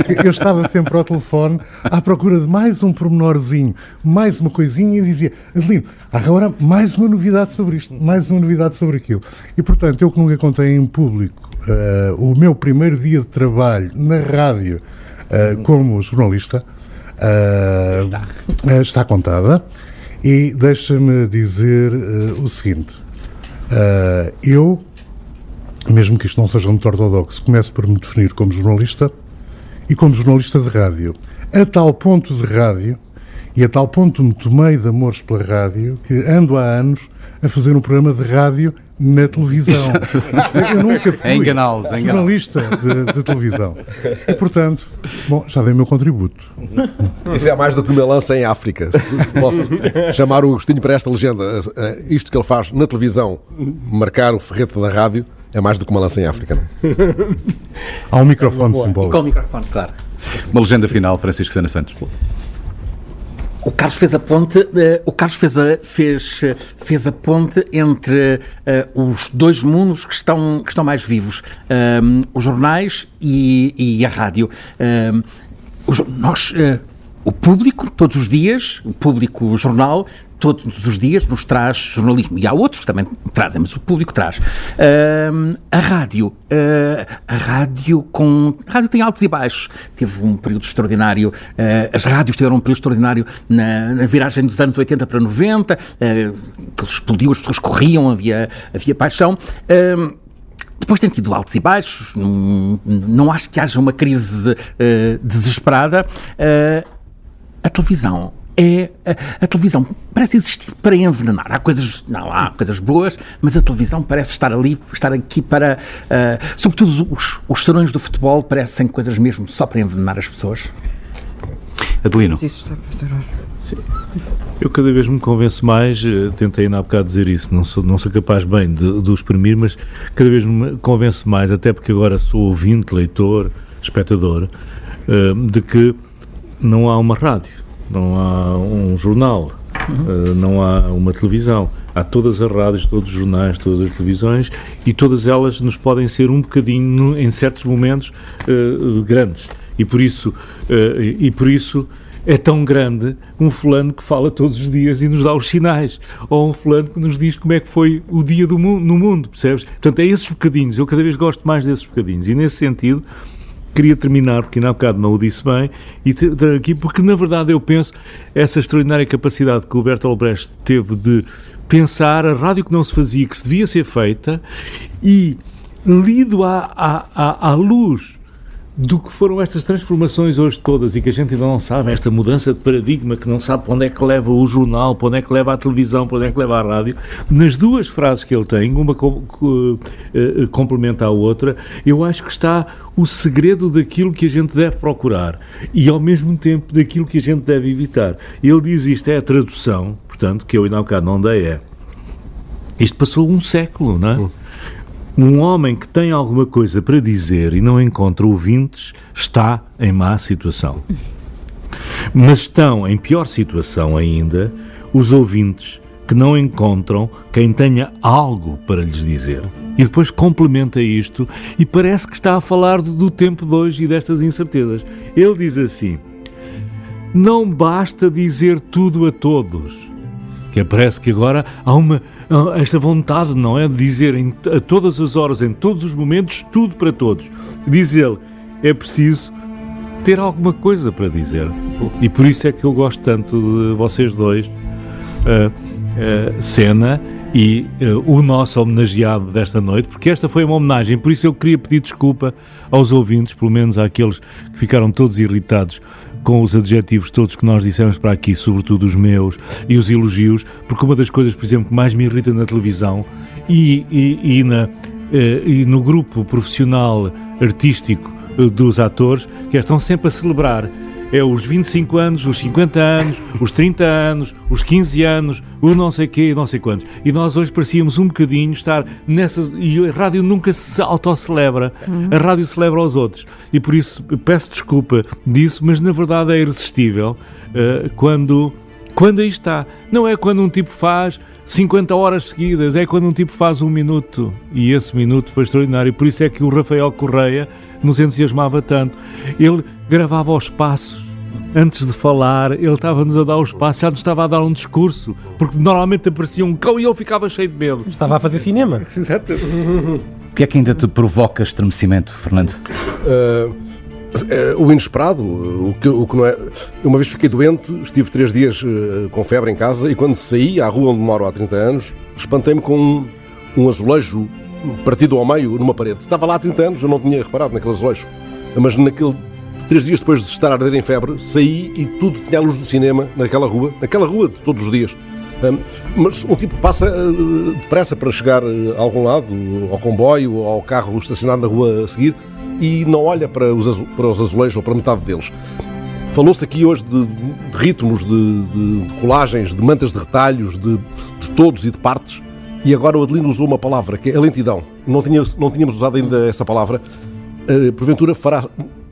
porque eu estava sempre ao telefone à procura de mais um pormenorzinho, mais uma coisinha e dizia, Adelino, agora mais uma novidade sobre isto, mais uma novidade sobre aquilo. E, portanto, eu que nunca contei em público uh, o meu primeiro dia de trabalho na rádio uh, como jornalista, Uh, está. contada. E deixa-me dizer o seguinte: eu, mesmo que isto não seja muito ortodoxo, começo por me definir como jornalista e como jornalista de rádio. A tal ponto de rádio e a tal ponto me tomei de amores pela rádio que ando há anos a fazer um programa de rádio na televisão. Eu nunca fui é jornalista de, de, televisão. E, portanto, bom, já dei o meu contributo. Isso é mais do que uma lança em África. Se posso chamar o Agostinho para esta legenda. Eh, isto que ele faz na televisão, marcar o ferrete da rádio, é mais do que uma lança em África. Não? É? Há um microfone simbólico. com o microfone, claro. Uma legenda final, Francisco Sena Santos. Sim. O Carlos fez a ponte, uh, o Carlos fez a, fez, fez a ponte entre uh, os dois mundos que estão, que estão mais vivos, um, os jornais e, e a rádio. Um, os, nós, uh, o público, todos os dias, o público o jornal, todos os dias nos traz jornalismo. E há outros que também trazem, mas o público traz. Uh, a rádio. Uh, a rádio com. A rádio tem altos e baixos. Teve um período extraordinário. Uh, as rádios tiveram um período extraordinário na, na, viragem dos anos 80 para 90. Uh, explodiu, as pessoas corriam, havia, havia paixão. Depois tem tido altos e baixos, não, não acho que haja uma crise uh, desesperada. Uh, a televisão é a, a, televisão parece existir para envenenar. Há coisas, não há coisas boas, mas a televisão parece estar ali, estar aqui para, uh, sobretudo os, os salões do futebol parecem coisas mesmo só para envenenar as pessoas. Adelino. Eu cada vez me convenço mais, eh, tentei ainda há bocado dizer isso, não sou, não sou capaz bem de, de o exprimir, mas cada vez me convenço mais, até porque agora sou ouvinte, leitor, espectador, uh, de que não há uma rádio não há um jornal, uhum. uh, não há uma televisão. Há todas as rádios, todos os jornais, todas as televisões e todas elas nos podem ser um bocadinho, em certos momentos, uh, grandes. E por isso, uh, e por isso é tão grande um fulano que fala todos os dias e nos dá os sinais, ou um fulano que nos diz como é que foi o dia do mundo, no mundo, percebes? Portanto, é esses bocadinhos, eu cada vez gosto mais desses bocadinhos, e nesse sentido, queria terminar, porque ainda há bocado não o disse bem, e ter aqui, porque na verdade eu penso essa extraordinária capacidade que o Bertolt Brecht teve de pensar a rádio que não se fazia, que se devia ser feita, e lido à, à, à, à luz do que foram estas transformações hoje todas e que a gente ainda não sabe, esta mudança de paradigma que não sabe para onde é que leva o jornal, para onde é que leva a televisão, para onde é que leva a rádio, nas duas frases que ele tem, uma eh, complementa a outra, eu acho que está o segredo daquilo que a gente deve procurar e ao mesmo tempo daquilo que a gente deve evitar. Ele diz isto é a tradução, portanto, que eu ainda há bocado não dei é. Isto passou um século, não é? Um homem que tem alguma coisa para dizer e não encontra ouvintes está em má situação. Mas estão em pior situação ainda os ouvintes que não encontram quem tenha algo para lhes dizer. E depois complementa isto e parece que está a falar do tempo de hoje e destas incertezas. Ele diz assim: Não basta dizer tudo a todos que parece que agora há uma esta vontade, não é, de dizer em, a todas as horas, em todos os momentos, tudo para todos. Diz ele, é preciso ter alguma coisa para dizer. E por isso é que eu gosto tanto de vocês dois, uh, uh, Cena e uh, o nosso homenageado desta noite, porque esta foi uma homenagem, por isso eu queria pedir desculpa aos ouvintes, pelo menos àqueles que ficaram todos irritados com os adjetivos todos que nós dissemos para aqui, sobretudo os meus, e os elogios, porque uma das coisas, por exemplo, que mais me irrita na televisão e, e, e, na, eh, e no grupo profissional artístico eh, dos atores, que é, estão sempre a celebrar é os 25 anos, os 50 anos, os 30 anos, os 15 anos, o não sei quê, não sei quantos. E nós hoje parecíamos um bocadinho estar nessa. E a rádio nunca se autocelebra. Uhum. A rádio celebra aos outros. E por isso peço desculpa disso, mas na verdade é irresistível uh, quando. Quando aí está. Não é quando um tipo faz 50 horas seguidas, é quando um tipo faz um minuto. E esse minuto foi extraordinário. Por isso é que o Rafael Correia nos entusiasmava tanto. Ele gravava os passos. Antes de falar, ele estava-nos a dar os passos, já nos estava a dar um discurso, porque normalmente aparecia um cão e eu ficava cheio de medo. Estava a fazer cinema. Exato. O que é que ainda te provoca estremecimento, Fernando? Uh, o inesperado, o que, o que não é. Uma vez fiquei doente, estive três dias uh, com febre em casa e quando saí à rua onde moro há 30 anos, espantei-me com um, um azulejo partido ao meio numa parede. Estava lá há 30 anos, eu não tinha reparado naquele azulejo. Mas naquele três dias depois de estar a arder em febre, saí e tudo tinha a luz do cinema naquela rua, naquela rua de todos os dias. mas um tipo passa uh, depressa para chegar uh, a algum lado, ao comboio, ao carro estacionado na rua a seguir, e não olha para os, para os azulejos ou para metade deles. Falou-se aqui hoje de, de ritmos, de, de, de, colagens, de mantas de retalhos, de, de todos e de partes. E agora o Adelino usou uma palavra, que é a lentidão. Não, tinha, não tínhamos usado ainda essa palavra. Uh, porventura fará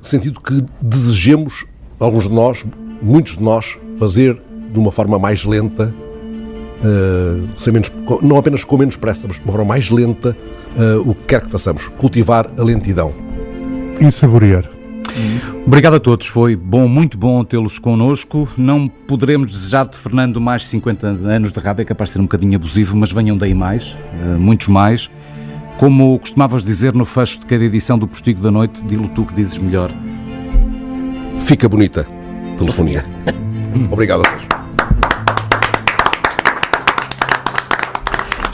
sentido que desejemos, alguns de nós, muitos de nós, fazer de uma forma mais lenta, uh, sem menos, não apenas com menos pressa, mas de uma forma mais lenta, uh, o que quer que façamos. Cultivar a lentidão. E saborear. Obrigado a todos, foi bom, muito bom tê-los connosco. Não poderemos desejar de Fernando mais 50 anos de rádio, é capaz de ser um bocadinho abusivo, mas venham daí mais, eh, muitos mais. Como costumavas dizer no fecho de cada edição do Postigo da Noite, dilo tu que dizes melhor. Fica bonita, telefonia. Obrigado a todos.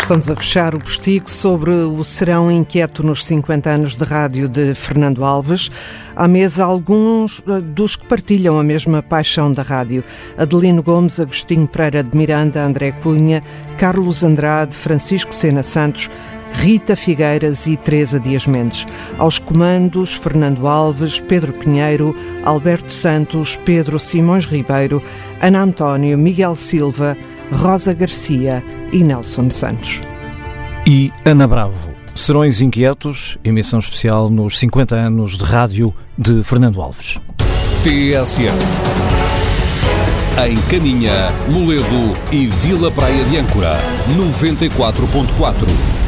Estamos a fechar o postigo sobre o serão inquieto nos 50 anos de rádio de Fernando Alves. À mesa, alguns eh, dos que partilham a mesma paixão da rádio. Adelino Gomes, Agostinho Pereira de Miranda, André Cunha, Carlos Andrade, Francisco Sena Santos, Rita Figueiras e Teresa Dias Mendes. Aos comandos, Fernando Alves, Pedro Pinheiro, Alberto Santos, Pedro Simões Ribeiro, Ana António, Miguel Silva, Rosa Garcia e Nelson Santos. E Ana Bravo. Serões Inquietos, emissão especial nos 50 anos de rádio de Fernando Alves. TSF. Em Caninha, Moledo e Vila Praia de Âncora, 94.4.